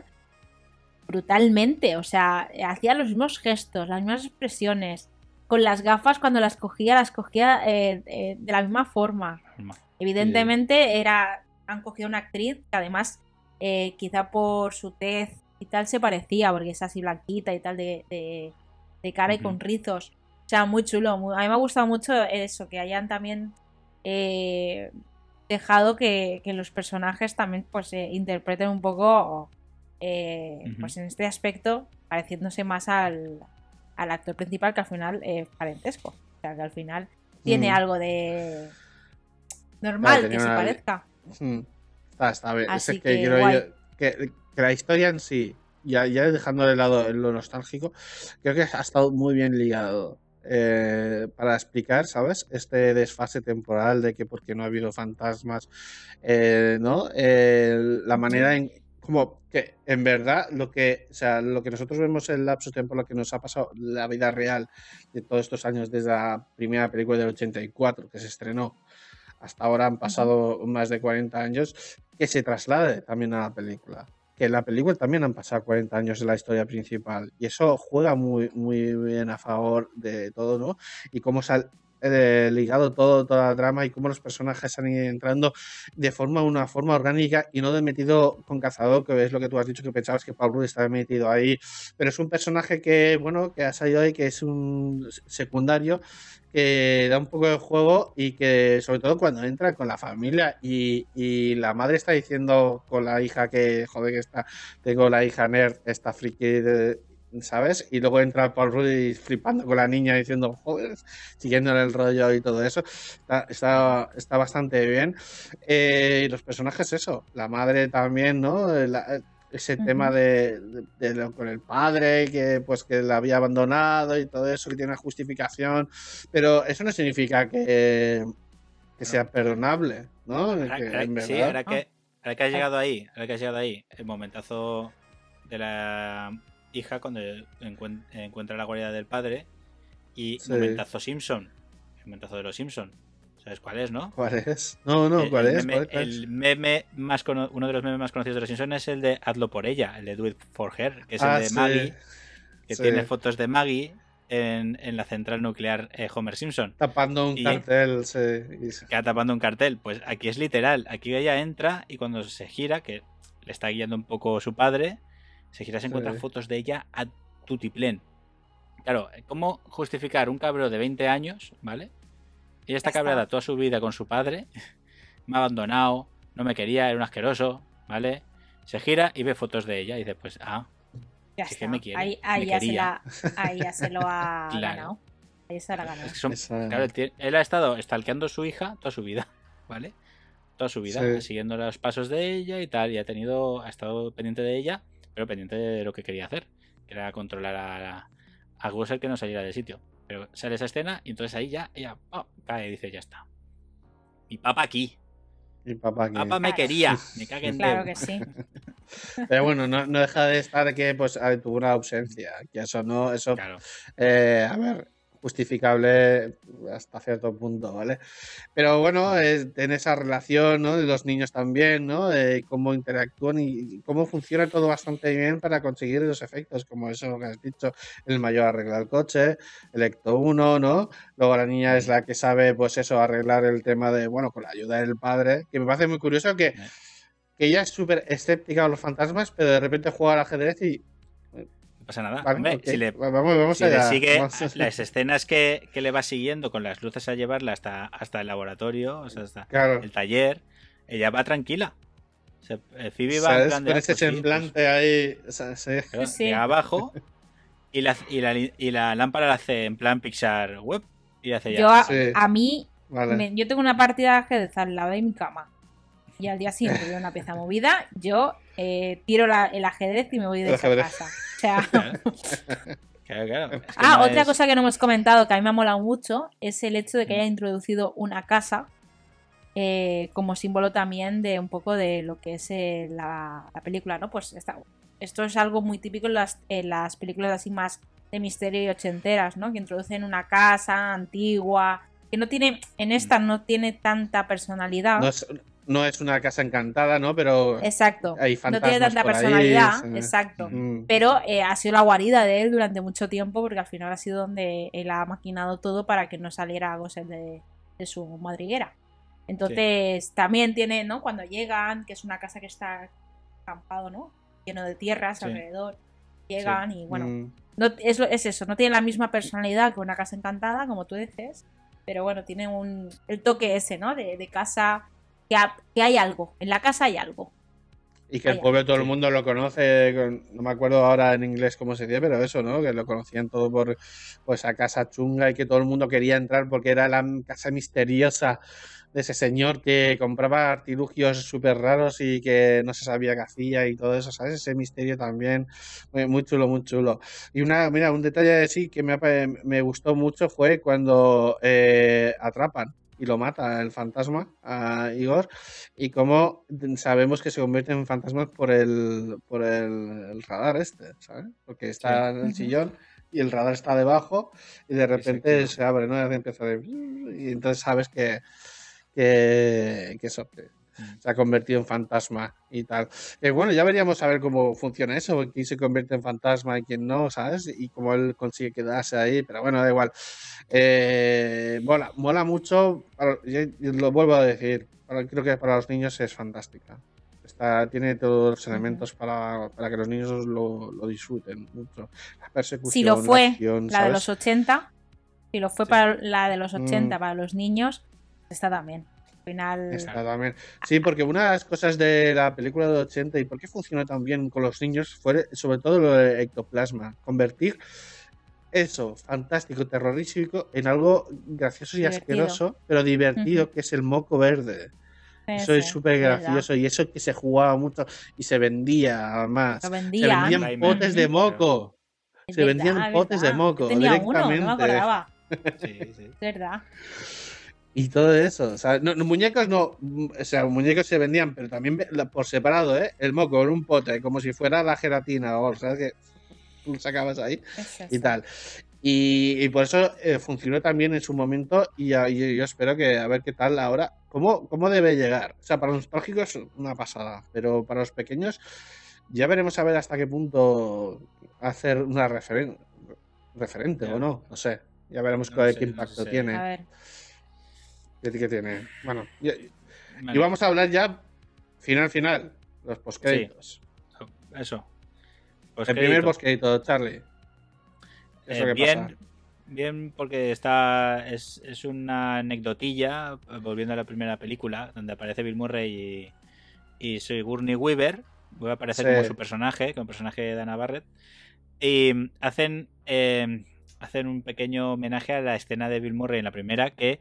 Speaker 9: brutalmente. O sea, hacía los mismos gestos, las mismas expresiones. Con las gafas, cuando las cogía, las cogía eh, eh, de la misma forma. Evidentemente, era. Han cogido una actriz que además, eh, quizá por su tez y tal, se parecía, porque es así blanquita y tal, de, de- de cara y con rizos. O sea, muy chulo. muy- a mí me ha gustado mucho eso, que hayan también eh, dejado que, que los personajes también pues eh, interpreten un poco, eh, pues en este aspecto, pareciéndose más al, al actor principal, que al final es parentesco. O sea, que al final tiene
Speaker 1: Mm.
Speaker 9: algo de normal que se
Speaker 1: una-
Speaker 9: parezca.
Speaker 1: Mm. Está, está bien.
Speaker 9: Así
Speaker 1: es que,
Speaker 9: que
Speaker 1: quiero yo- que, que la historia en sí, ya, ya dejando de lado lo nostálgico, creo que ha estado muy bien ligado. Eh, para explicar, ¿sabes? Este desfase temporal de que porque no ha habido fantasmas, eh, ¿no? Eh, la manera en como que en verdad lo que, o sea, lo que nosotros vemos en el lapso lo que nos ha pasado la vida real de todos estos años desde la primera película del 84 que se estrenó hasta ahora han pasado más de 40 años, que se traslade también a la película. Que en la película también han pasado 40 años de la historia principal. Y eso juega muy, muy bien a favor de todo, ¿no? Y cómo ha eh, ligado todo, toda la trama y cómo los personajes han ido entrando de forma, una forma orgánica y no de metido con cazador, que es lo que tú has dicho, que pensabas que Paul Rudd estaba metido ahí. Pero es un personaje que, bueno, que ha salido ahí, que es un secundario que da un poco de juego y que sobre todo cuando entra con la familia y, la madre está diciendo con la hija que joder que está tengo la hija nerd esta friki ¿sabes? Y luego entra Paul Rudd flipando con la niña diciendo joder siguiéndole el rollo y todo eso. Está, está, está bastante bien. Eh, y los personajes eso la madre también ¿no? La- ese tema de, de- de lo- con el padre que pues que la había abandonado y todo eso que tiene una justificación. Pero eso no significa que, que sea perdonable, ¿no?
Speaker 2: Ahora,
Speaker 1: Que,
Speaker 2: ahora-
Speaker 1: en
Speaker 2: sí,
Speaker 1: verdad-
Speaker 2: ahora que, ahora que has llegado ahí, ahora que has llegado ahí, el momentazo de la hija cuando encuen- encuentra la guarida del padre y
Speaker 1: Sí.
Speaker 2: momentazo Simpson, el momentazo de los Simpson. ¿Sabes cuál es, no?
Speaker 1: ¿Cuál es? No, no,
Speaker 2: El-
Speaker 1: ¿cuál
Speaker 2: el
Speaker 1: es?
Speaker 2: Meme,
Speaker 1: ¿Cuál- cuál es?
Speaker 2: el meme más cono- uno de los memes más conocidos de los Simpsons es el de Hazlo por ella, el de Do It for Her, que es
Speaker 1: Ah,
Speaker 2: el de
Speaker 1: sí,
Speaker 2: Maggie, que
Speaker 1: sí.
Speaker 2: tiene fotos de Maggie en, en la central nuclear eh, Homer Simpson.
Speaker 1: Tapando un
Speaker 2: y-
Speaker 1: cartel, sí. y
Speaker 2: tapando un cartel. Pues aquí es literal. Aquí ella entra y cuando se gira, que le está guiando un poco su padre, se gira se encuentra
Speaker 1: Sí.
Speaker 2: fotos de ella a tutiplén. Claro, ¿cómo justificar un cabrón de 20 años, ¿vale? Ella está cabreada toda su vida con su padre, *laughs* me ha abandonado, no me quería, era un asqueroso, ¿vale? Se gira y ve fotos de ella y dice, pues, ah,
Speaker 9: Ya está.
Speaker 2: que me quiere,
Speaker 9: ahí, ahí
Speaker 2: me
Speaker 9: ya se
Speaker 2: quería.
Speaker 9: la, *laughs* ahí ya se lo ha
Speaker 2: Claro.
Speaker 9: ganado. Ahí se la ha ganado.
Speaker 2: es que son-
Speaker 1: esa-
Speaker 2: Claro, él, ha estado stalkeando a su hija toda su vida, *laughs* ¿vale? Toda su vida,
Speaker 1: Sí.
Speaker 2: siguiendo los pasos de ella y tal, y ha tenido, ha estado pendiente de ella, pero pendiente de lo que quería hacer, que era controlar a, a Gussel que no saliera del sitio. Pero sale esa escena y entonces ahí ya ella oh, cae y dice, ya está. Mi papá aquí,
Speaker 1: Y papá que-
Speaker 2: papá me
Speaker 9: Claro.
Speaker 2: quería, me cague en
Speaker 9: Claro que sí. *laughs*
Speaker 1: Pero bueno, no, no deja de estar que pues tuvo una ausencia. Que eso no, eso,
Speaker 2: Claro.
Speaker 1: eh, a ver, justificable hasta cierto punto, ¿vale? Pero bueno, eh, en esa relación, ¿no? De los niños también, ¿no? Eh, cómo interactúan y cómo funciona todo bastante bien para conseguir los efectos, como eso que has dicho, el mayor arregla el coche, el Ecto 1, ¿no? Luego la niña es la que sabe, pues eso, arreglar el tema de, bueno, con la ayuda del padre, que me parece muy curioso que, que ella es súper escéptica a los fantasmas, pero de repente juega al ajedrez y...
Speaker 2: No pasa nada.
Speaker 1: Vale,
Speaker 2: Hombre,
Speaker 1: ok,
Speaker 2: si le,
Speaker 1: vamos, vamos
Speaker 2: si le
Speaker 1: allá.
Speaker 2: sigue
Speaker 1: Vamos a-
Speaker 2: las escenas que, que le va siguiendo con las luces a llevarla hasta, hasta el laboratorio, o sea, hasta
Speaker 1: Claro.
Speaker 2: el taller, ella va tranquila. O sea, eh, Phoebe va en
Speaker 1: ¿Sabes?
Speaker 2: plan de,
Speaker 1: Con
Speaker 2: "Ah,
Speaker 1: ese
Speaker 2: pues sí,
Speaker 1: semblante ahí. o sea, sí.
Speaker 2: llega abajo y la, y, la, y la lámpara la hace en plan Pixar web y hace ya.
Speaker 9: Yo a,
Speaker 1: Sí.
Speaker 9: a mí,
Speaker 1: Vale.
Speaker 9: me- yo tengo una partida de ajedrez al lado de mi cama. Y al día siguiente veo una pieza movida, yo eh, tiro la- el ajedrez y me voy de esa casa. O sea, *laughs* *laughs*
Speaker 2: Claro, claro. Es que
Speaker 9: Ah,
Speaker 2: no
Speaker 9: otra
Speaker 2: es-
Speaker 9: cosa que no hemos comentado que a mí me ha molado mucho es el hecho de que haya introducido una casa eh, como símbolo también de un poco de lo que es eh, la, la película, ¿no? Pues esta- esto es algo muy típico en las, en las películas así más de misterio y ochenteras, ¿no? Que introducen una casa antigua, que no tiene, en esta no tiene tanta personalidad.
Speaker 1: No es, no es una casa encantada, ¿no? Pero
Speaker 9: Exacto.
Speaker 1: hay
Speaker 9: No tiene tanta
Speaker 1: ahí,
Speaker 9: personalidad, exacto.
Speaker 1: Mm.
Speaker 9: Pero eh, ha sido la guarida de él durante mucho tiempo porque al final ha sido donde él ha maquinado todo para que no saliera Gosset de, de su madriguera. Entonces también tiene, ¿no? Cuando llegan, que es una casa que está acampado, ¿no? Lleno de tierras
Speaker 2: Sí.
Speaker 9: alrededor. Llegan y bueno,
Speaker 1: Mm.
Speaker 9: no, es, eso, no tiene la misma personalidad que una casa encantada, como tú dices, pero bueno, tiene un, el toque ese, ¿no? De, de casa, que, ha- que hay algo, en la casa hay algo.
Speaker 1: Y que el pueblo todo el mundo lo conoce, con- no me acuerdo ahora en inglés cómo se dice, pero eso, ¿no? Que lo conocían todo por pues, esa casa chunga y que todo el mundo quería entrar porque era la casa misteriosa de ese señor que compraba artilugios súper raros y que no se sabía qué hacía y todo eso, ¿sabes? Ese misterio también, muy, muy chulo, muy chulo. Y una, mira, un detalle sí que me, me gustó mucho fue cuando eh, atrapan y lo mata el fantasma a Igor y cómo sabemos que se convierte en fantasma por el por el, el radar este, ¿sabes? Porque está en el sillón y el radar está debajo y de repente se abre, ¿no? Y empieza de... y entonces sabes que que, que eso que se ha convertido en fantasma y tal. Bueno, ya veríamos a ver cómo funciona eso, quién se convierte en fantasma y quién no, ¿sabes? Y cómo él consigue quedarse ahí, pero bueno, da igual. Eh, mola, mola mucho, para- lo vuelvo a decir, para- creo que para los niños es fantástica. Está, tiene todos los elementos para, para que los niños lo, lo disfruten mucho. La persecución,
Speaker 9: Si lo
Speaker 1: la
Speaker 9: fue
Speaker 1: acción,
Speaker 9: la de los 80, si lo fue
Speaker 2: Sí.
Speaker 9: para la de los 80
Speaker 1: Mm.
Speaker 9: para los niños, está también. Al final,
Speaker 1: Está también. Sí, porque una de las cosas de la película de 80 y por qué funcionó tan bien con los niños fue sobre todo lo de ectoplasma. Convertir eso, fantástico, terrorífico, en algo gracioso y
Speaker 9: Divertido.
Speaker 1: asqueroso, pero divertido, que es el moco verde. Eso es súper
Speaker 9: verdad.
Speaker 1: gracioso y eso que se jugaba mucho y se vendía además. Se
Speaker 9: vendían.
Speaker 1: potes de moco. Se
Speaker 9: verdad,
Speaker 1: vendían
Speaker 9: es
Speaker 1: potes de moco
Speaker 9: Yo tenía uno, no me acordaba.
Speaker 2: Sí, sí.
Speaker 9: Es verdad.
Speaker 1: Y todo eso, o sea, no, no, muñecos no, o sea, muñecos se vendían, pero también por separado, ¿eh? El moco en un pote, como si fuera la gelatina, o sabes que lo sacabas ahí
Speaker 9: Es
Speaker 1: y tal. Y, y por eso eh, funcionó también en su momento y, ya- y yo espero que a ver qué tal ahora, cómo, cómo debe llegar. O sea, para los nostálgicos una pasada, pero para los pequeños ya veremos a ver hasta qué punto hacer una referen- referente o no, no sé. Ya veremos
Speaker 2: No sé,
Speaker 1: qué
Speaker 2: no
Speaker 1: impacto
Speaker 2: sé.
Speaker 1: tiene.
Speaker 9: A ver.
Speaker 1: ¿Qué, qué tiene? Bueno, y, vamos a hablar ya final final, los postcréditos.
Speaker 2: Eso.
Speaker 1: El primer
Speaker 2: Postcrédito.
Speaker 1: Charlie. ¿Eso
Speaker 2: Eh, bien,
Speaker 1: pasa?
Speaker 2: bien, porque está es, es una anecdotilla, eh, volviendo a la primera película, donde aparece Bill Murray y, y Sigourney Weaver. Voy a aparecer
Speaker 1: Sí.
Speaker 2: como su personaje, como personaje de Dana Barrett. Y hacen, eh, hacen un pequeño homenaje a la escena de Bill Murray en la primera, que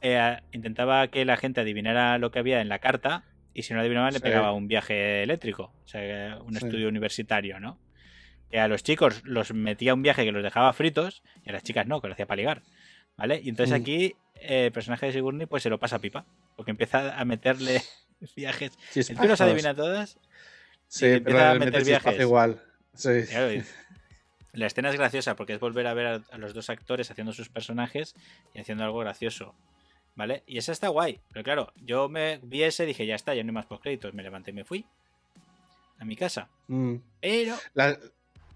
Speaker 2: eh, intentaba que la gente adivinara lo que había en la carta, y si no adivinaban le
Speaker 1: Sí.
Speaker 2: pegaba un viaje eléctrico, o sea, un
Speaker 1: Sí.
Speaker 2: estudio universitario, ¿no? que a los chicos los metía un viaje que los dejaba fritos y a las chicas no, que lo hacía para ligar. ¿Vale? Y entonces
Speaker 1: Mm.
Speaker 2: aquí eh, el personaje de Sigourney pues se lo pasa a pipa. Porque empieza a meterle *laughs* viajes. ¿Tú los
Speaker 1: Chispazos.
Speaker 2: adivina todas?
Speaker 1: Sí,
Speaker 2: y
Speaker 1: pero
Speaker 2: a meter viajes.
Speaker 1: igual. Sí.
Speaker 2: Claro, y la escena es graciosa porque es volver a ver a, a los dos actores haciendo sus personajes y haciendo algo gracioso. ¿Vale? Y esa está guay. Pero claro, yo me vi ese y dije, ya está, ya no hay más postcréditos. Me levanté y me fui a mi casa.
Speaker 1: Mm.
Speaker 2: Pero
Speaker 1: La,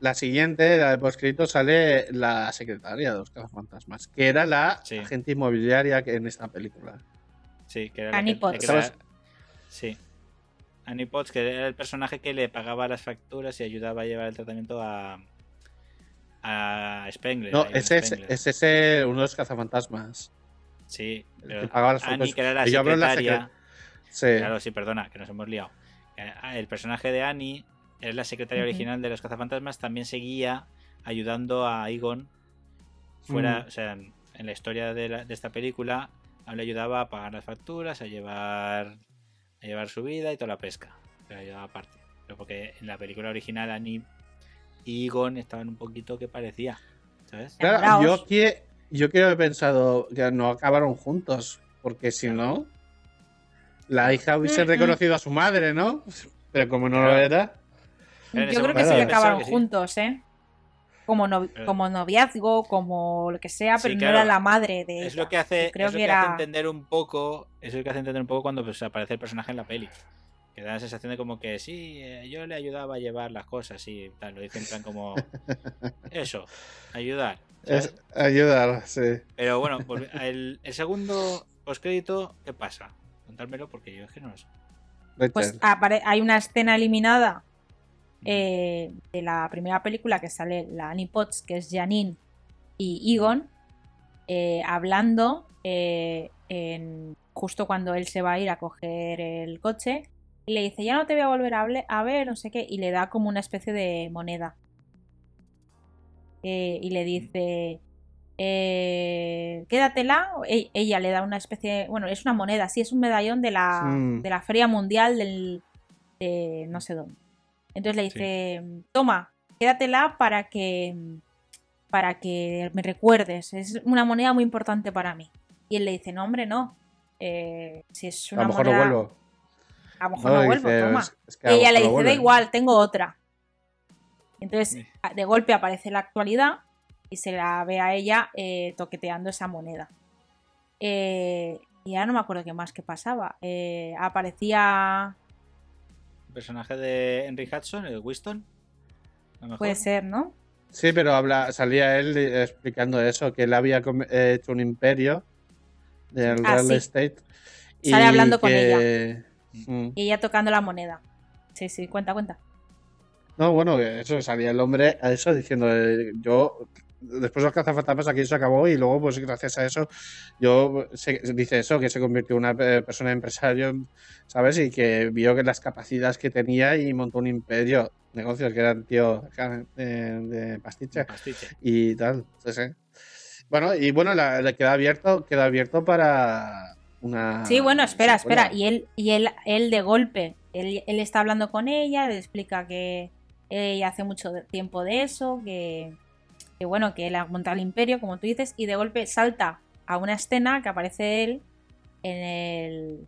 Speaker 1: la siguiente, la de poscrito, sale la secretaria de los cazafantasmas, que era la
Speaker 2: Sí.
Speaker 1: agente inmobiliaria que en esta película.
Speaker 2: Sí, que era la
Speaker 9: Annie
Speaker 2: que-
Speaker 9: Potts.
Speaker 2: que era-
Speaker 1: ¿Sabes?
Speaker 2: Sí. Annie Potts, que era el personaje que le pagaba las facturas y ayudaba a llevar el tratamiento a. a Spengler.
Speaker 1: No,
Speaker 2: a
Speaker 1: ese es,
Speaker 2: Spengler.
Speaker 1: es ese uno de los cazafantasmas.
Speaker 2: Sí, pero Annie, que era la secretaria.
Speaker 1: Sí.
Speaker 2: Claro, sí, perdona, que nos hemos liado. Eh, El personaje de Annie, era la secretaria original de los cazafantasmas, también seguía ayudando a Egon fuera,
Speaker 1: Mm.
Speaker 2: o sea, en la historia de, la- de esta película, le ayudaba a pagar las facturas, a llevar a llevar su vida y toda la pesca. Le ayudaba aparte. Pero porque en la película original Annie y Egon estaban un poquito que parecía, ¿sabes?
Speaker 1: Claro, yo, que, yo quiero haber pensado que no acabaron juntos, porque si no, la hija hubiese
Speaker 9: Mm, mm.
Speaker 1: reconocido a su madre, ¿no? Pero como no lo era,
Speaker 9: Yo creo que sí que acabaron
Speaker 2: que sí.
Speaker 9: juntos, ¿eh? Como, no-
Speaker 2: Pero-
Speaker 9: como noviazgo, como lo que sea,
Speaker 2: Sí,
Speaker 9: pero
Speaker 2: claro.
Speaker 9: no era la madre de
Speaker 2: Es
Speaker 9: ella.
Speaker 2: lo que hace,
Speaker 9: creo
Speaker 2: es lo
Speaker 9: que
Speaker 2: que hace entender un poco, es lo que hace entender un poco cuando pues, aparece el personaje en la peli. Que da la sensación de como que sí, eh, yo le ayudaba a llevar las cosas y tal, lo dice en plan como *laughs* eso, ayudar.
Speaker 1: Ayudar, sí.
Speaker 2: Pero bueno, el, el segundo postcrédito, ¿qué pasa? Contármelo porque yo es que no lo sé.
Speaker 9: Pues hay una escena eliminada eh, de la primera película que sale la Annie Potts, que es Janine y Egon, eh, hablando eh, en- justo cuando él se va a ir a coger el coche Y le dice, ya no te voy a volver a ver, no sé qué. Y le da como una especie de moneda. Eh, y le dice, eh, quédatela. E- ella le da una especie, de- bueno, es una moneda, sí, es un medallón de la,
Speaker 1: Mm.
Speaker 9: de la Feria Mundial del, de no sé dónde. Entonces le dice, toma, quédatela para que, para que me recuerdes. Es una moneda muy importante para mí. Y él le dice, no, hombre, no. Eh, si es
Speaker 1: A
Speaker 9: una
Speaker 1: lo mejor
Speaker 9: moneda...
Speaker 1: no vuelvo.
Speaker 9: A lo mejor no,
Speaker 1: No,
Speaker 9: vuelvo,
Speaker 1: dice,
Speaker 9: toma.
Speaker 1: es- es que a
Speaker 9: y
Speaker 1: lo
Speaker 9: ella le dice, da
Speaker 1: vuelve".
Speaker 9: igual, tengo otra. Entonces, de golpe aparece la actualidad y se la ve a ella eh, toqueteando esa moneda. Eh, y ya no me acuerdo qué más que pasaba. Eh, aparecía...
Speaker 2: El personaje de Henry Hudson, el Winston.
Speaker 9: Puede ser, ¿no?
Speaker 1: Sí, pero habla, salía él explicando eso, que él había hecho un imperio del
Speaker 9: Ah,
Speaker 1: real
Speaker 9: sí.
Speaker 1: estate.
Speaker 9: Sale hablando con
Speaker 1: ella. Mm.
Speaker 9: Y ella tocando la moneda. Sí, sí, cuenta, cuenta.
Speaker 1: No, bueno, eso salía el hombre a eso diciendo, eh, yo, después de los cazafantasmas aquí se acabó y luego, pues gracias a eso, yo, se, dice eso, que se convirtió en una eh, persona empresario, ¿sabes? Y que vio que las capacidades que tenía y montó un imperio, negocios, que era el tío acá, de, de pastiche
Speaker 2: Pastiche.
Speaker 1: y tal. Sí, sí. Bueno, y bueno, la, la queda abierto, queda abierto para una.
Speaker 9: Sí, bueno, espera,
Speaker 1: secuela.
Speaker 9: espera. Y él, y él, él de golpe, él, él está hablando con ella, le explica que ella hace mucho tiempo de eso, que, que bueno, que él ha montado el imperio, como tú dices, y de golpe salta a una escena que aparece él en el.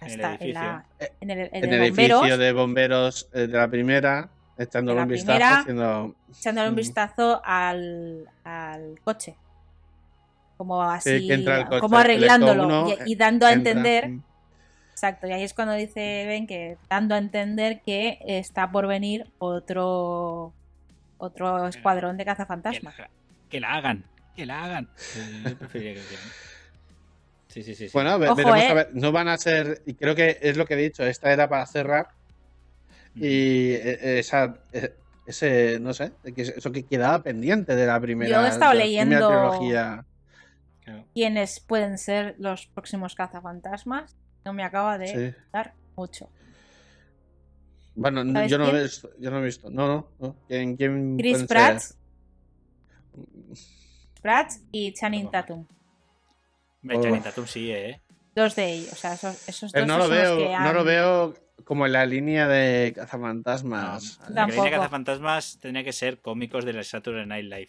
Speaker 2: En el
Speaker 9: está, en, la-
Speaker 1: edificio.
Speaker 9: en el, en
Speaker 1: En
Speaker 9: el
Speaker 1: el
Speaker 9: bomberos,
Speaker 1: edificio de bomberos eh, de la primera, echándole
Speaker 9: la
Speaker 1: un vistazo,
Speaker 9: primera.
Speaker 1: haciendo.
Speaker 9: echándole un vistazo al, al coche. Como así,
Speaker 1: coche,
Speaker 9: como arreglándolo
Speaker 1: uno,
Speaker 9: y, y dando a
Speaker 1: entra.
Speaker 9: entender
Speaker 1: Mm.
Speaker 9: Exacto, y ahí es cuando dice Ben que dando a entender que está por venir otro otro escuadrón de
Speaker 2: Que
Speaker 9: cazafantasmas.
Speaker 2: haga- que la hagan. Que la hagan. Eh, *laughs* Yo preferiría que lo hicieran. Sí, sí, sí. sí.
Speaker 1: Bueno,
Speaker 9: Ojo,
Speaker 1: veremos
Speaker 9: eh.
Speaker 1: a ver. No van a ser. Y creo que es lo que he dicho. Esta era para cerrar. Y eh, esa. eh, Ese, no sé, que eso que quedaba pendiente de la primera.
Speaker 9: Yo he estado leyendo-.
Speaker 2: Claro.
Speaker 9: ¿Quiénes pueden ser los próximos cazafantasmas? No me acaba de
Speaker 1: Sí.
Speaker 9: dar mucho.
Speaker 1: Bueno,
Speaker 9: ¿Sabes
Speaker 1: yo no, he visto, yo no he visto. No, no. no. ¿Quién, quién
Speaker 9: Chris Pratt,
Speaker 1: ser?
Speaker 9: Pratt y Channing Tatum.
Speaker 1: Oh.
Speaker 2: Channing Tatum sí, ¿eh?
Speaker 9: Dos de ellos. O sea, esos, esos
Speaker 1: Pero
Speaker 9: dos
Speaker 1: no lo
Speaker 9: son los
Speaker 1: veo,
Speaker 9: que
Speaker 1: no lo
Speaker 9: han-
Speaker 1: veo como en la línea de cazafantasmas.
Speaker 2: No, la línea Cazafantasmas tenía que ser cómicos de la Saturday Night Live.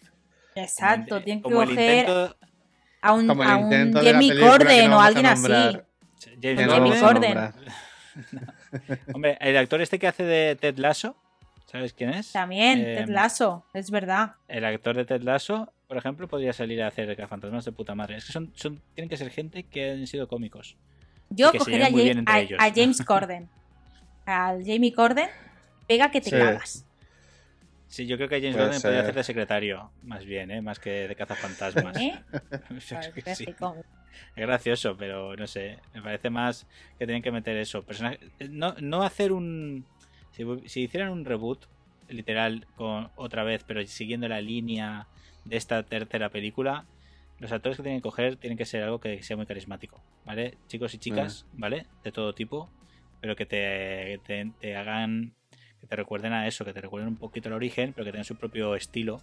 Speaker 9: Exacto, tienen que coger
Speaker 2: intento-
Speaker 9: a un, a un
Speaker 1: de que
Speaker 9: Corden o alguien así.
Speaker 2: James
Speaker 1: no
Speaker 2: Corden. *laughs* Hombre, el actor este que hace de Ted Lasso, ¿sabes quién es?
Speaker 9: También,
Speaker 2: Eh,
Speaker 9: Ted Lasso, es verdad.
Speaker 2: El actor de Ted Lasso, por ejemplo, podría salir a hacer cazafantasmas de puta madre. Es que son, son, tienen que ser gente que han sido cómicos.
Speaker 9: Yo cogería a,
Speaker 2: lleven muy
Speaker 9: Ja-
Speaker 2: bien entre
Speaker 9: a-
Speaker 2: ellos.
Speaker 9: a James Corden. *laughs* Al Jamie Corden, pega que te
Speaker 1: Sí.
Speaker 9: cagas.
Speaker 2: Sí, yo creo que James
Speaker 1: Puede
Speaker 2: Gordon podría
Speaker 1: ser.
Speaker 2: hacer de secretario, más bien, ¿eh? más que de cazafantasmas.
Speaker 9: ¿Eh? *laughs*
Speaker 2: Sí.
Speaker 9: Parece como-
Speaker 2: Es gracioso, pero no sé. Me parece más que tienen que meter eso. Personaje- No, no hacer un. Si, si hicieran un reboot, literal, con otra vez, pero siguiendo la línea de esta tercera película, los actores que tienen que coger tienen que ser algo que sea muy carismático, ¿vale? Chicos y chicas, ¿vale? De todo tipo, pero que te, te, te hagan. Que te recuerden a eso, que te recuerden un poquito el origen, pero que tengan su propio estilo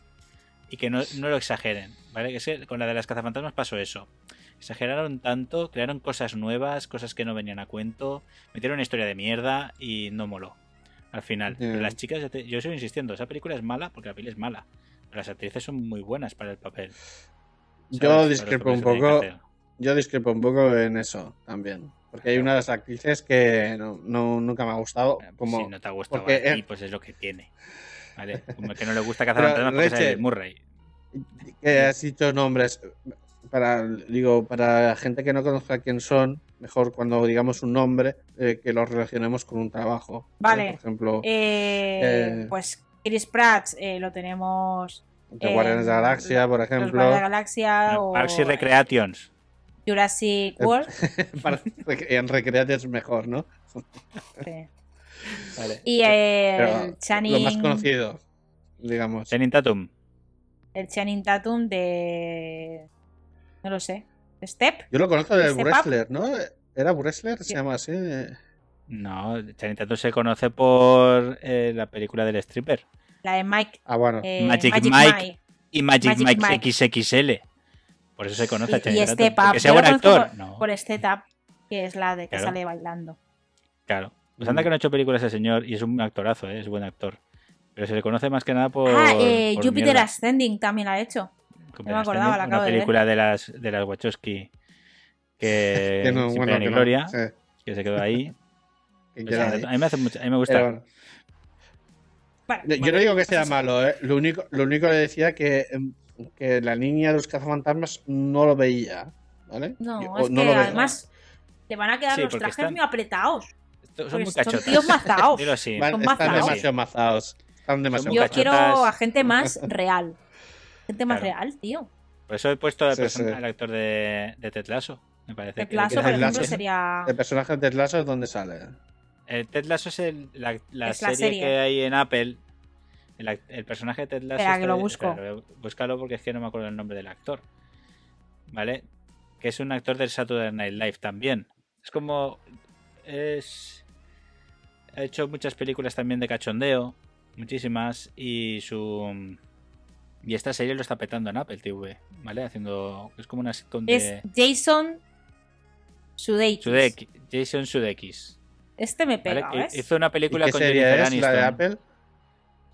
Speaker 2: y que no, no lo exageren, ¿vale? Que con la de las cazafantasmas pasó eso. Exageraron tanto, crearon cosas nuevas, cosas que no venían a cuento, metieron una historia de mierda y no moló. Al final.
Speaker 1: Yeah.
Speaker 2: Pero las chicas, yo sigo insistiendo, esa película es mala porque la peli es mala. Pero las actrices son muy buenas para el papel.
Speaker 1: Yo discrepo un poco. Yo discrepo un poco en eso también. Porque hay unas actrices que no, no- nunca me ha gustado.
Speaker 2: Pues
Speaker 1: Como,
Speaker 2: si no te ha gustado
Speaker 1: porque,
Speaker 2: a ti,
Speaker 1: eh,
Speaker 2: pues es lo que tiene. ¿Vale? Como que no le gusta
Speaker 1: Pero,
Speaker 2: cazafantasmas porque
Speaker 1: Reche,
Speaker 2: Bill Murray.
Speaker 1: que has dicho nombres. Para, digo, para gente que no conozca quién son, mejor cuando digamos un nombre, eh, que lo relacionemos con un trabajo.
Speaker 9: Vale.
Speaker 1: Por ejemplo,
Speaker 9: Eh,
Speaker 1: Eh.
Speaker 9: Pues Chris Pratt eh, lo tenemos.
Speaker 1: de
Speaker 9: eh,
Speaker 1: Guardianes de la Galaxia, por ejemplo.
Speaker 9: Guardianes de la Galaxia o
Speaker 2: Parks y Recreations.
Speaker 9: Jurassic
Speaker 1: Eh,
Speaker 9: World. *laughs*
Speaker 1: Para- en Recreate es mejor, ¿no?
Speaker 9: sí. *laughs*
Speaker 2: Vale.
Speaker 9: Y eh,
Speaker 1: Pero
Speaker 9: el Channing.
Speaker 1: Lo más conocido, digamos.
Speaker 2: Channing Tatum.
Speaker 9: El Channing Tatum de. No lo sé. ¿Step?
Speaker 1: Yo lo conozco de wrestler, ¿no? ¿Era wrestler? Se llama así. eh,
Speaker 2: No, Channing Tatum se conoce por eh, la película del stripper.
Speaker 9: La de Mike.
Speaker 1: Ah, bueno.
Speaker 9: eh,
Speaker 2: Magic Mike. Y Magic,
Speaker 9: Magic
Speaker 2: Mike,
Speaker 9: Mike.
Speaker 2: XXL. Por eso se conoce a
Speaker 9: Y,
Speaker 2: Channing
Speaker 9: y
Speaker 2: Tatum.
Speaker 9: Up.
Speaker 2: ¿Que sea buen actor?
Speaker 9: Por,
Speaker 2: No,
Speaker 9: por Step Up, que es la de que
Speaker 2: Claro.
Speaker 9: sale bailando.
Speaker 2: claro. Pues anda que no ha hecho películas ese señor y es un actorazo, ¿eh? es buen actor. Pero se le conoce más que nada por.
Speaker 9: ah, eh,
Speaker 2: por
Speaker 9: Jupiter
Speaker 2: mierda.
Speaker 9: Ascending también la ha hecho. No me acordaba, la
Speaker 2: Una
Speaker 9: acabo de ver.
Speaker 2: película de las, de las Wachowski que, *laughs*
Speaker 1: Que no,
Speaker 2: sin
Speaker 1: bueno,
Speaker 2: pena
Speaker 1: que no,
Speaker 2: gloria,
Speaker 1: sí,
Speaker 2: que se quedó ahí. *laughs*
Speaker 1: ahí.
Speaker 2: a, mí me hace mucho- a mí me gusta.
Speaker 1: Pero bueno.
Speaker 9: Bueno,
Speaker 1: Yo, no digo que
Speaker 9: pues
Speaker 1: sea malo, ¿eh? Lo único, lo único que decía que, em, que la línea de los cazafantasmas no lo veía, ¿vale?
Speaker 9: No,
Speaker 1: Yo-
Speaker 9: es
Speaker 1: no
Speaker 9: que
Speaker 1: lo veía.
Speaker 9: además le van a quedar
Speaker 2: Sí,
Speaker 9: los trajes
Speaker 2: están-
Speaker 9: muy apretados.
Speaker 2: Son muy
Speaker 9: son
Speaker 2: cachotas.
Speaker 9: tíos mazaos. *laughs*
Speaker 2: Dilo así.
Speaker 1: Van-
Speaker 9: son
Speaker 1: están
Speaker 9: mazaos.
Speaker 1: demasiado mazados. Están demasiado
Speaker 9: Yo quiero a gente más *laughs* real. Gente más
Speaker 2: Claro.
Speaker 9: real, tío.
Speaker 2: Por eso he puesto al,
Speaker 1: Sí, sí.
Speaker 2: actor de, de Ted Lasso. Me parece
Speaker 9: El
Speaker 2: que-
Speaker 9: plazo,
Speaker 2: que-
Speaker 9: por
Speaker 1: Ted
Speaker 9: ejemplo,
Speaker 1: Lasso.
Speaker 9: sería.
Speaker 1: ¿El personaje de Lasso es dónde sale?
Speaker 2: Eh, Ted Lasso es el- la, la
Speaker 9: Es la
Speaker 2: serie,
Speaker 9: serie.
Speaker 2: que hay en Apple. El, personaje de Ted Lasso.
Speaker 9: Espera, que lo busco.
Speaker 2: espera, búscalo porque es que no me acuerdo el nombre del actor. ¿Vale? Que es un actor del Saturday Night Live también. Es como. Es. Ha hecho muchas películas también de cachondeo. Muchísimas. Y su. Y esta serie lo está petando en Apple TV. ¿Vale? Haciendo. Es como una sitcom de.
Speaker 9: Es Jason Sudeikis.
Speaker 2: Sudeikis, Jason Sudeikis.
Speaker 9: Este me pega.
Speaker 2: Hizo una
Speaker 1: ¿Y
Speaker 2: película
Speaker 1: qué
Speaker 2: con
Speaker 1: serie
Speaker 2: Jennifer
Speaker 1: es?
Speaker 2: Aniston.
Speaker 1: ¿La de Apple?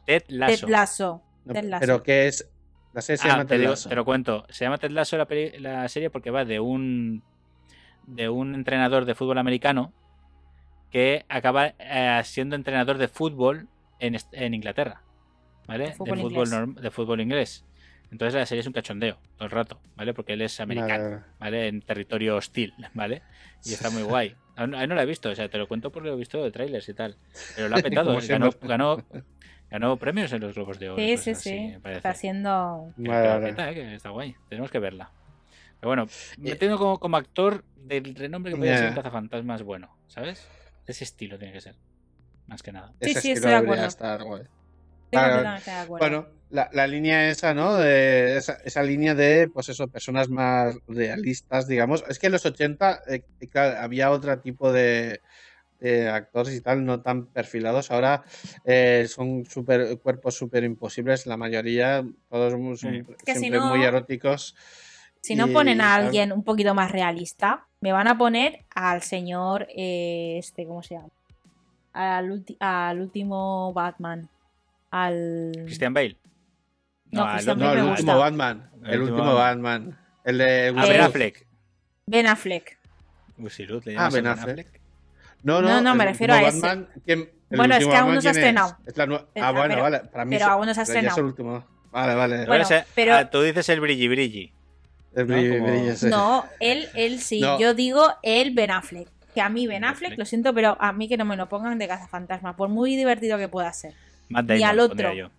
Speaker 2: Ted Lasso.
Speaker 9: Ted Lasso.
Speaker 1: No,
Speaker 9: Ted Lasso.
Speaker 1: ¿Pero qué es? La serie se
Speaker 2: Ah,
Speaker 1: llama
Speaker 2: te,
Speaker 1: Ted
Speaker 2: digo-
Speaker 1: Lasso.
Speaker 2: te lo cuento. Se llama Ted Lasso la, peli- la serie porque va de un de un entrenador de fútbol americano que acaba eh, siendo entrenador de fútbol en, en Inglaterra, ¿vale?
Speaker 9: De fútbol
Speaker 2: fútbol
Speaker 9: inglés.
Speaker 2: norm- de fútbol inglés. Entonces la serie es un cachondeo todo el rato, ¿vale? Porque él es americano,
Speaker 1: Vale, vale.
Speaker 2: ¿vale? En territorio hostil, *laughs* ¿vale? Y está muy *laughs* guay. Aún, aún no la he visto, o sea, te lo cuento porque lo he visto de trailers y tal. Pero lo ha *laughs* petado, ganó, ganó premios en los Globos de Oro.
Speaker 9: Sí,
Speaker 2: cosas
Speaker 9: sí,
Speaker 2: así,
Speaker 9: sí. Está haciendo.
Speaker 1: Vale, vale.
Speaker 2: eh, está guay. Tenemos que verla. Pero bueno, metiendo como, como actor del renombre que podría
Speaker 1: Ya.
Speaker 2: ser un cazafantasmas bueno, ¿sabes? Ese estilo tiene que ser. Más que nada.
Speaker 9: Sí,
Speaker 1: Ese
Speaker 9: sí,
Speaker 1: estilo
Speaker 9: estoy de acuerdo.
Speaker 1: estar guay.
Speaker 9: De acuerdo.
Speaker 1: Bueno, la, la línea esa, ¿no? De esa, esa línea de, pues eso, personas más realistas, digamos. Es que en los 80, eh, claro, había otro tipo de, actores y tal, no tan perfilados. Ahora eh, son super, cuerpos súper imposibles, la mayoría, todos son
Speaker 2: Sí.
Speaker 9: Que si
Speaker 1: siempre
Speaker 9: no-
Speaker 1: muy eróticos.
Speaker 9: Si no ponen a alguien un poquito más realista, me van a poner al señor, eh, este, ¿cómo se llama? Al, ulti- al último Batman. Al...
Speaker 2: Christian Bale.
Speaker 9: No,
Speaker 2: al
Speaker 9: Christian
Speaker 1: No, el último. Batman. El,
Speaker 2: El
Speaker 1: último
Speaker 2: último
Speaker 1: Batman. El de
Speaker 2: Ah, Ben. Affleck.
Speaker 9: Ben Affleck.
Speaker 2: Uy, sí, Ruth, ¿le
Speaker 1: Ah, Ben
Speaker 2: a
Speaker 1: Affleck. No,
Speaker 9: No,
Speaker 1: no,
Speaker 9: no, me refiero a ese.
Speaker 1: Batman, ¿quién- el
Speaker 9: Bueno, es que aún no se ha
Speaker 1: es?
Speaker 9: estrenado.
Speaker 1: Es la nue- Ah,
Speaker 9: ah,
Speaker 1: bueno,
Speaker 9: pero-
Speaker 1: vale. Para mí
Speaker 9: pero
Speaker 1: es-
Speaker 9: aún no se ha estrenado.
Speaker 1: último. Vale, vale.
Speaker 9: Bueno, pero-
Speaker 2: ah, tú dices el brilli brilli.
Speaker 1: El
Speaker 2: ¿no?
Speaker 1: brillo,
Speaker 2: Como-
Speaker 1: brillo, sí.
Speaker 9: No, él, él sí.
Speaker 1: No.
Speaker 9: Yo digo el Ben Affleck. Que a mí Ben Affleck, lo siento, pero a mí que no me lo pongan de cazafantasma, por muy divertido que pueda ser.
Speaker 2: Matt Damon.
Speaker 9: al otro.
Speaker 2: yo.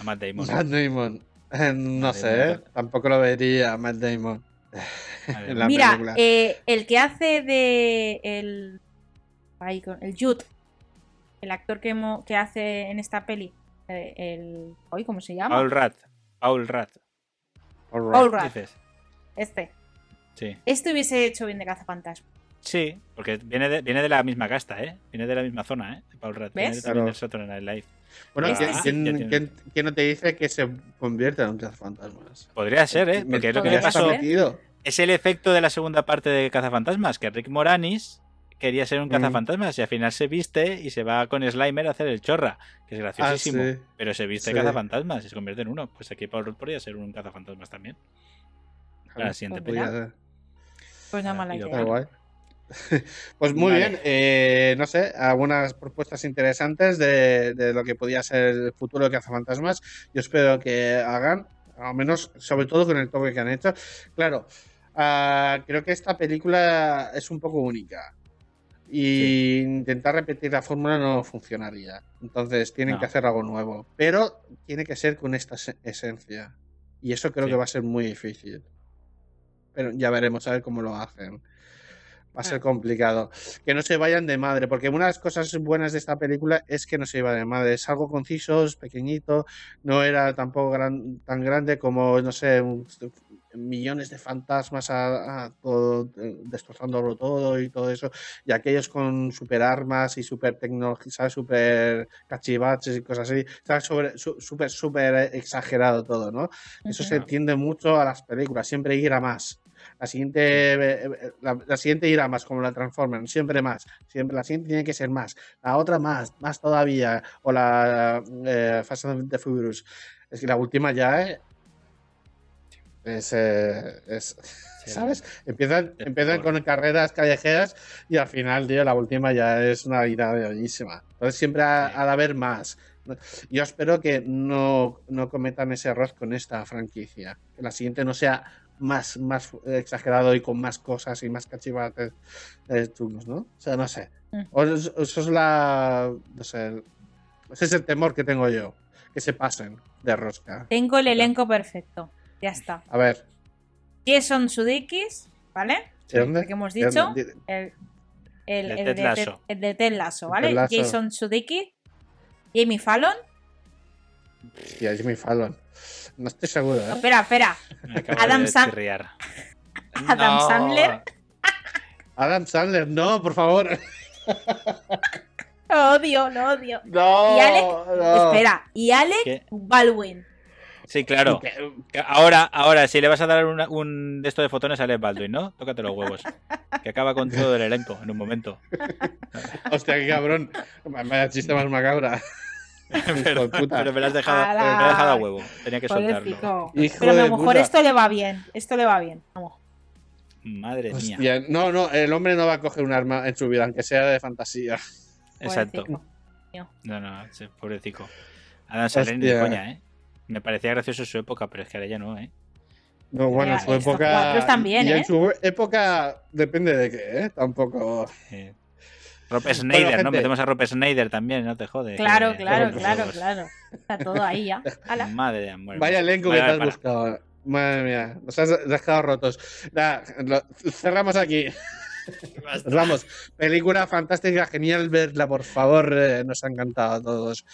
Speaker 2: A Matt Damon.
Speaker 1: Matt Damon. Eh, No
Speaker 2: Matt
Speaker 1: sé,
Speaker 2: Damon.
Speaker 1: ¿eh? tampoco lo vería Matt Damon. *laughs* En la
Speaker 9: Mira,
Speaker 1: película.
Speaker 9: eh, el que hace de el, ay, con- el Jude, el actor que, que hace en esta peli, eh, el, ¿cómo se llama?
Speaker 2: Paul Rudd. Paul Rudd.
Speaker 1: All right.
Speaker 9: Paul Rudd,
Speaker 2: Dices.
Speaker 9: este.
Speaker 2: Sí.
Speaker 9: Este hubiese hecho bien de cazafantasma.
Speaker 2: Sí, porque viene de, viene de la misma casta, ¿eh? Viene de la misma zona, ¿eh? Paul Rudd. Viene
Speaker 9: ¿Ves?
Speaker 2: también
Speaker 1: Claro.
Speaker 2: del Saturday Night Live.
Speaker 1: Bueno,
Speaker 9: Este
Speaker 1: ¿quién, quién- quién- quién no te dice que se convierte en un cazafantasmas?
Speaker 2: Podría ser, ¿eh? Porque es lo que le pasó.
Speaker 9: ser.
Speaker 2: Es el efecto de la segunda parte de Cazafantasmas, que Rick Moranis quería ser un cazafantasmas y al final se viste y se va con Slimer a hacer el chorra, que es graciosísimo.
Speaker 1: Ah, sí.
Speaker 2: Pero se viste
Speaker 1: Sí.
Speaker 2: cazafantasmas y se convierte en uno. Pues aquí Paul Rudd podría ser un cazafantasmas también. Para la siguiente
Speaker 9: Pues
Speaker 1: ser.
Speaker 9: Pues no
Speaker 2: Ah,
Speaker 9: mala idea.
Speaker 1: Guay. *laughs* Pues muy
Speaker 2: Vale.
Speaker 1: bien, eh, no sé, algunas propuestas interesantes de, de lo que podía ser el futuro de Cazafantasmas. Yo espero que hagan, al menos, sobre todo con el toque que han hecho. Claro, ah, creo que esta película es un poco única. Y intentar repetir la fórmula no funcionaría. Entonces tienen
Speaker 2: No.
Speaker 1: que hacer algo nuevo. Pero tiene que ser con esta se- esencia. Y eso creo
Speaker 2: Sí.
Speaker 1: que va a ser muy difícil. Pero ya veremos a ver cómo lo hacen. Va a ser complicado. Que no se vayan de madre, porque una de las cosas buenas de esta película es que no se iba de madre. Es algo conciso, es pequeñito, no era tampoco gran- tan grande como, no sé, un- millones de fantasmas a, a todo, eh, destrozándolo todo y todo eso, y aquellos con super armas y super tecnología. Super cachivaches y cosas así, su- súper, súper exagerado todo, ¿no? Eso se
Speaker 9: Ujú.
Speaker 1: entiende mucho a las películas, siempre ir a más. La siguiente, eh, eh, la, la siguiente irá más, como la Transformers, siempre más. Siempre la siguiente tiene que ser más. La otra más, más todavía. O la eh, Fast and the Furious. Es que la última ya eh, es, eh, es-
Speaker 2: Sí,
Speaker 1: ¿sabes? Empiezan, empiezan con carreras callejeras y al final, tío, la última ya es una vida bellísima. Entonces siempre ha,
Speaker 2: Sí.
Speaker 1: ha de haber más. Yo espero que no, no cometan ese error con esta franquicia. Que la siguiente no sea más, más exagerado y con más cosas y más cachivates eh, chungos, ¿no? O sea, no sé.
Speaker 9: Mm.
Speaker 1: O es- Eso es la. No sé. Ese es el temor que tengo yo. Que se pasen de rosca.
Speaker 9: Tengo el elenco perfecto. Ya está.
Speaker 1: A ver.
Speaker 9: Jason Sudeikis, ¿vale?
Speaker 1: ¿de dónde?
Speaker 9: El que hemos
Speaker 1: ¿De
Speaker 9: dicho.
Speaker 1: dónde? Di-
Speaker 9: El, el,
Speaker 2: De
Speaker 9: el
Speaker 2: Ted
Speaker 9: de,
Speaker 2: Lasso.
Speaker 9: Ted- el de Ted Lasso,
Speaker 1: Ted
Speaker 9: ¿vale?
Speaker 1: Lasso.
Speaker 9: Jason Sudeikis. Jamie Fallon.
Speaker 1: Hostia, Jimmy Fallon. No estoy seguro, ¿eh?
Speaker 9: Espera, espera. Adam Sam-. *laughs* Adam
Speaker 2: No.
Speaker 9: Sandler. *laughs*
Speaker 1: Adam Sandler, no, por favor.
Speaker 9: Lo odio, lo odio.
Speaker 1: No.
Speaker 9: ¿Y Alec?
Speaker 1: no.
Speaker 9: Espera. Y Alec
Speaker 2: ¿Qué?
Speaker 9: Baldwin.
Speaker 2: Sí, claro. Ahora, ahora, si le vas a dar una- un de esto de fotones, sale Baldwin, ¿no? Tócate los huevos. Que acaba con todo el elenco en un momento.
Speaker 1: Hostia, qué cabrón. Vaya chiste más macabra. *laughs* Puta.
Speaker 2: Pero me lo has dejado,
Speaker 9: Ala.
Speaker 2: me has dejado a huevo. Tenía que soltarlo.
Speaker 9: Pero a lo mejor
Speaker 1: puta.
Speaker 9: esto le va bien. Esto le va bien. Vamos.
Speaker 2: Madre mía.
Speaker 1: No, no, el hombre no va a coger un arma en su vida, aunque sea de fantasía.
Speaker 2: Exacto.
Speaker 9: Pobrecito.
Speaker 2: No, no, sí, pobrecico. Adam Sandler ni de coña, ¿eh? Me parecía gracioso en su época, pero es que ahora ya no, ¿eh?
Speaker 1: No, bueno, en su época.
Speaker 9: bien,
Speaker 1: y en
Speaker 9: ¿eh?
Speaker 1: su época depende de qué, ¿eh? Tampoco.
Speaker 2: Eh, Rob Snyder, ¿no?
Speaker 1: gente.
Speaker 2: Metemos a Rob Snyder también, no te jode.
Speaker 9: Claro,
Speaker 2: que-
Speaker 9: claro, claro, claro. Está todo ahí ya. *laughs* Ala.
Speaker 2: Madre de amor.
Speaker 1: Vaya elenco que te has
Speaker 2: para.
Speaker 1: buscado. Madre mía, nos has dejado rotos. Nada, lo- cerramos aquí. Nos vamos. Película fantástica, genial verla, por favor. eh, nos ha encantado a todos.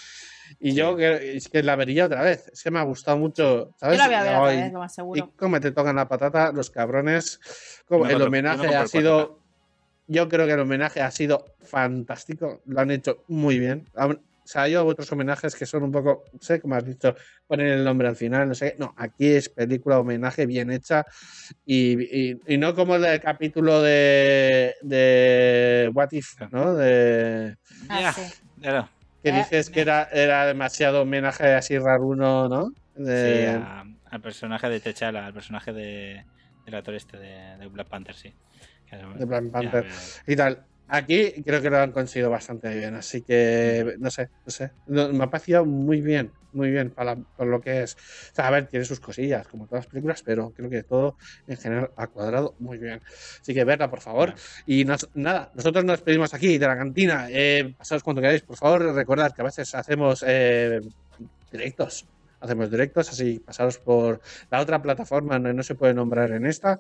Speaker 1: Y yo que, es que la vería otra vez. Es que me ha gustado mucho.
Speaker 9: Yo
Speaker 1: ¿sabes?
Speaker 9: la voy a ver otra vez, lo más
Speaker 1: Y
Speaker 9: seguro.
Speaker 1: cómo te tocan la patata los cabrones. Como el
Speaker 2: yo
Speaker 1: homenaje ha sido. Yo creo que el homenaje ha sido fantástico. Lo han hecho muy bien. O sea, hay otros homenajes que son un poco, no sé, como has dicho, poner el nombre al final, no sé. qué. No, aquí es película homenaje bien hecha y, y- y no como el del capítulo de, de What If, ¿no? De,
Speaker 9: Ah,
Speaker 2: Ya,
Speaker 9: sí.
Speaker 2: claro.
Speaker 1: Que dices que era, era demasiado homenaje así raruno, ¿no?
Speaker 2: Sí,
Speaker 1: De-
Speaker 2: a- al personaje de T'Challa, al personaje de, del actor este de, de Black Panther, sí.
Speaker 1: De Black Panther. y tal. Aquí creo que lo han conseguido bastante bien, así que no sé, no sé. No, me ha parecido muy bien, muy bien para, para lo que es. O sea, a ver, tiene sus cosillas, como todas las películas, pero creo que todo en general ha cuadrado muy bien. Así que verla, por favor. Y nos- nada, nosotros nos despedimos aquí de la cantina. Eh, pasaos cuando queráis, por favor. Recordad que a veces hacemos eh, directos. Hacemos directos, así pasaros por la otra plataforma, no, no se puede nombrar en esta.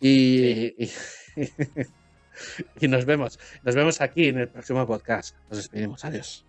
Speaker 1: Y, y, *laughs* *laughs* y nos vemos. Nos vemos aquí en el próximo podcast. Nos despedimos. Adiós.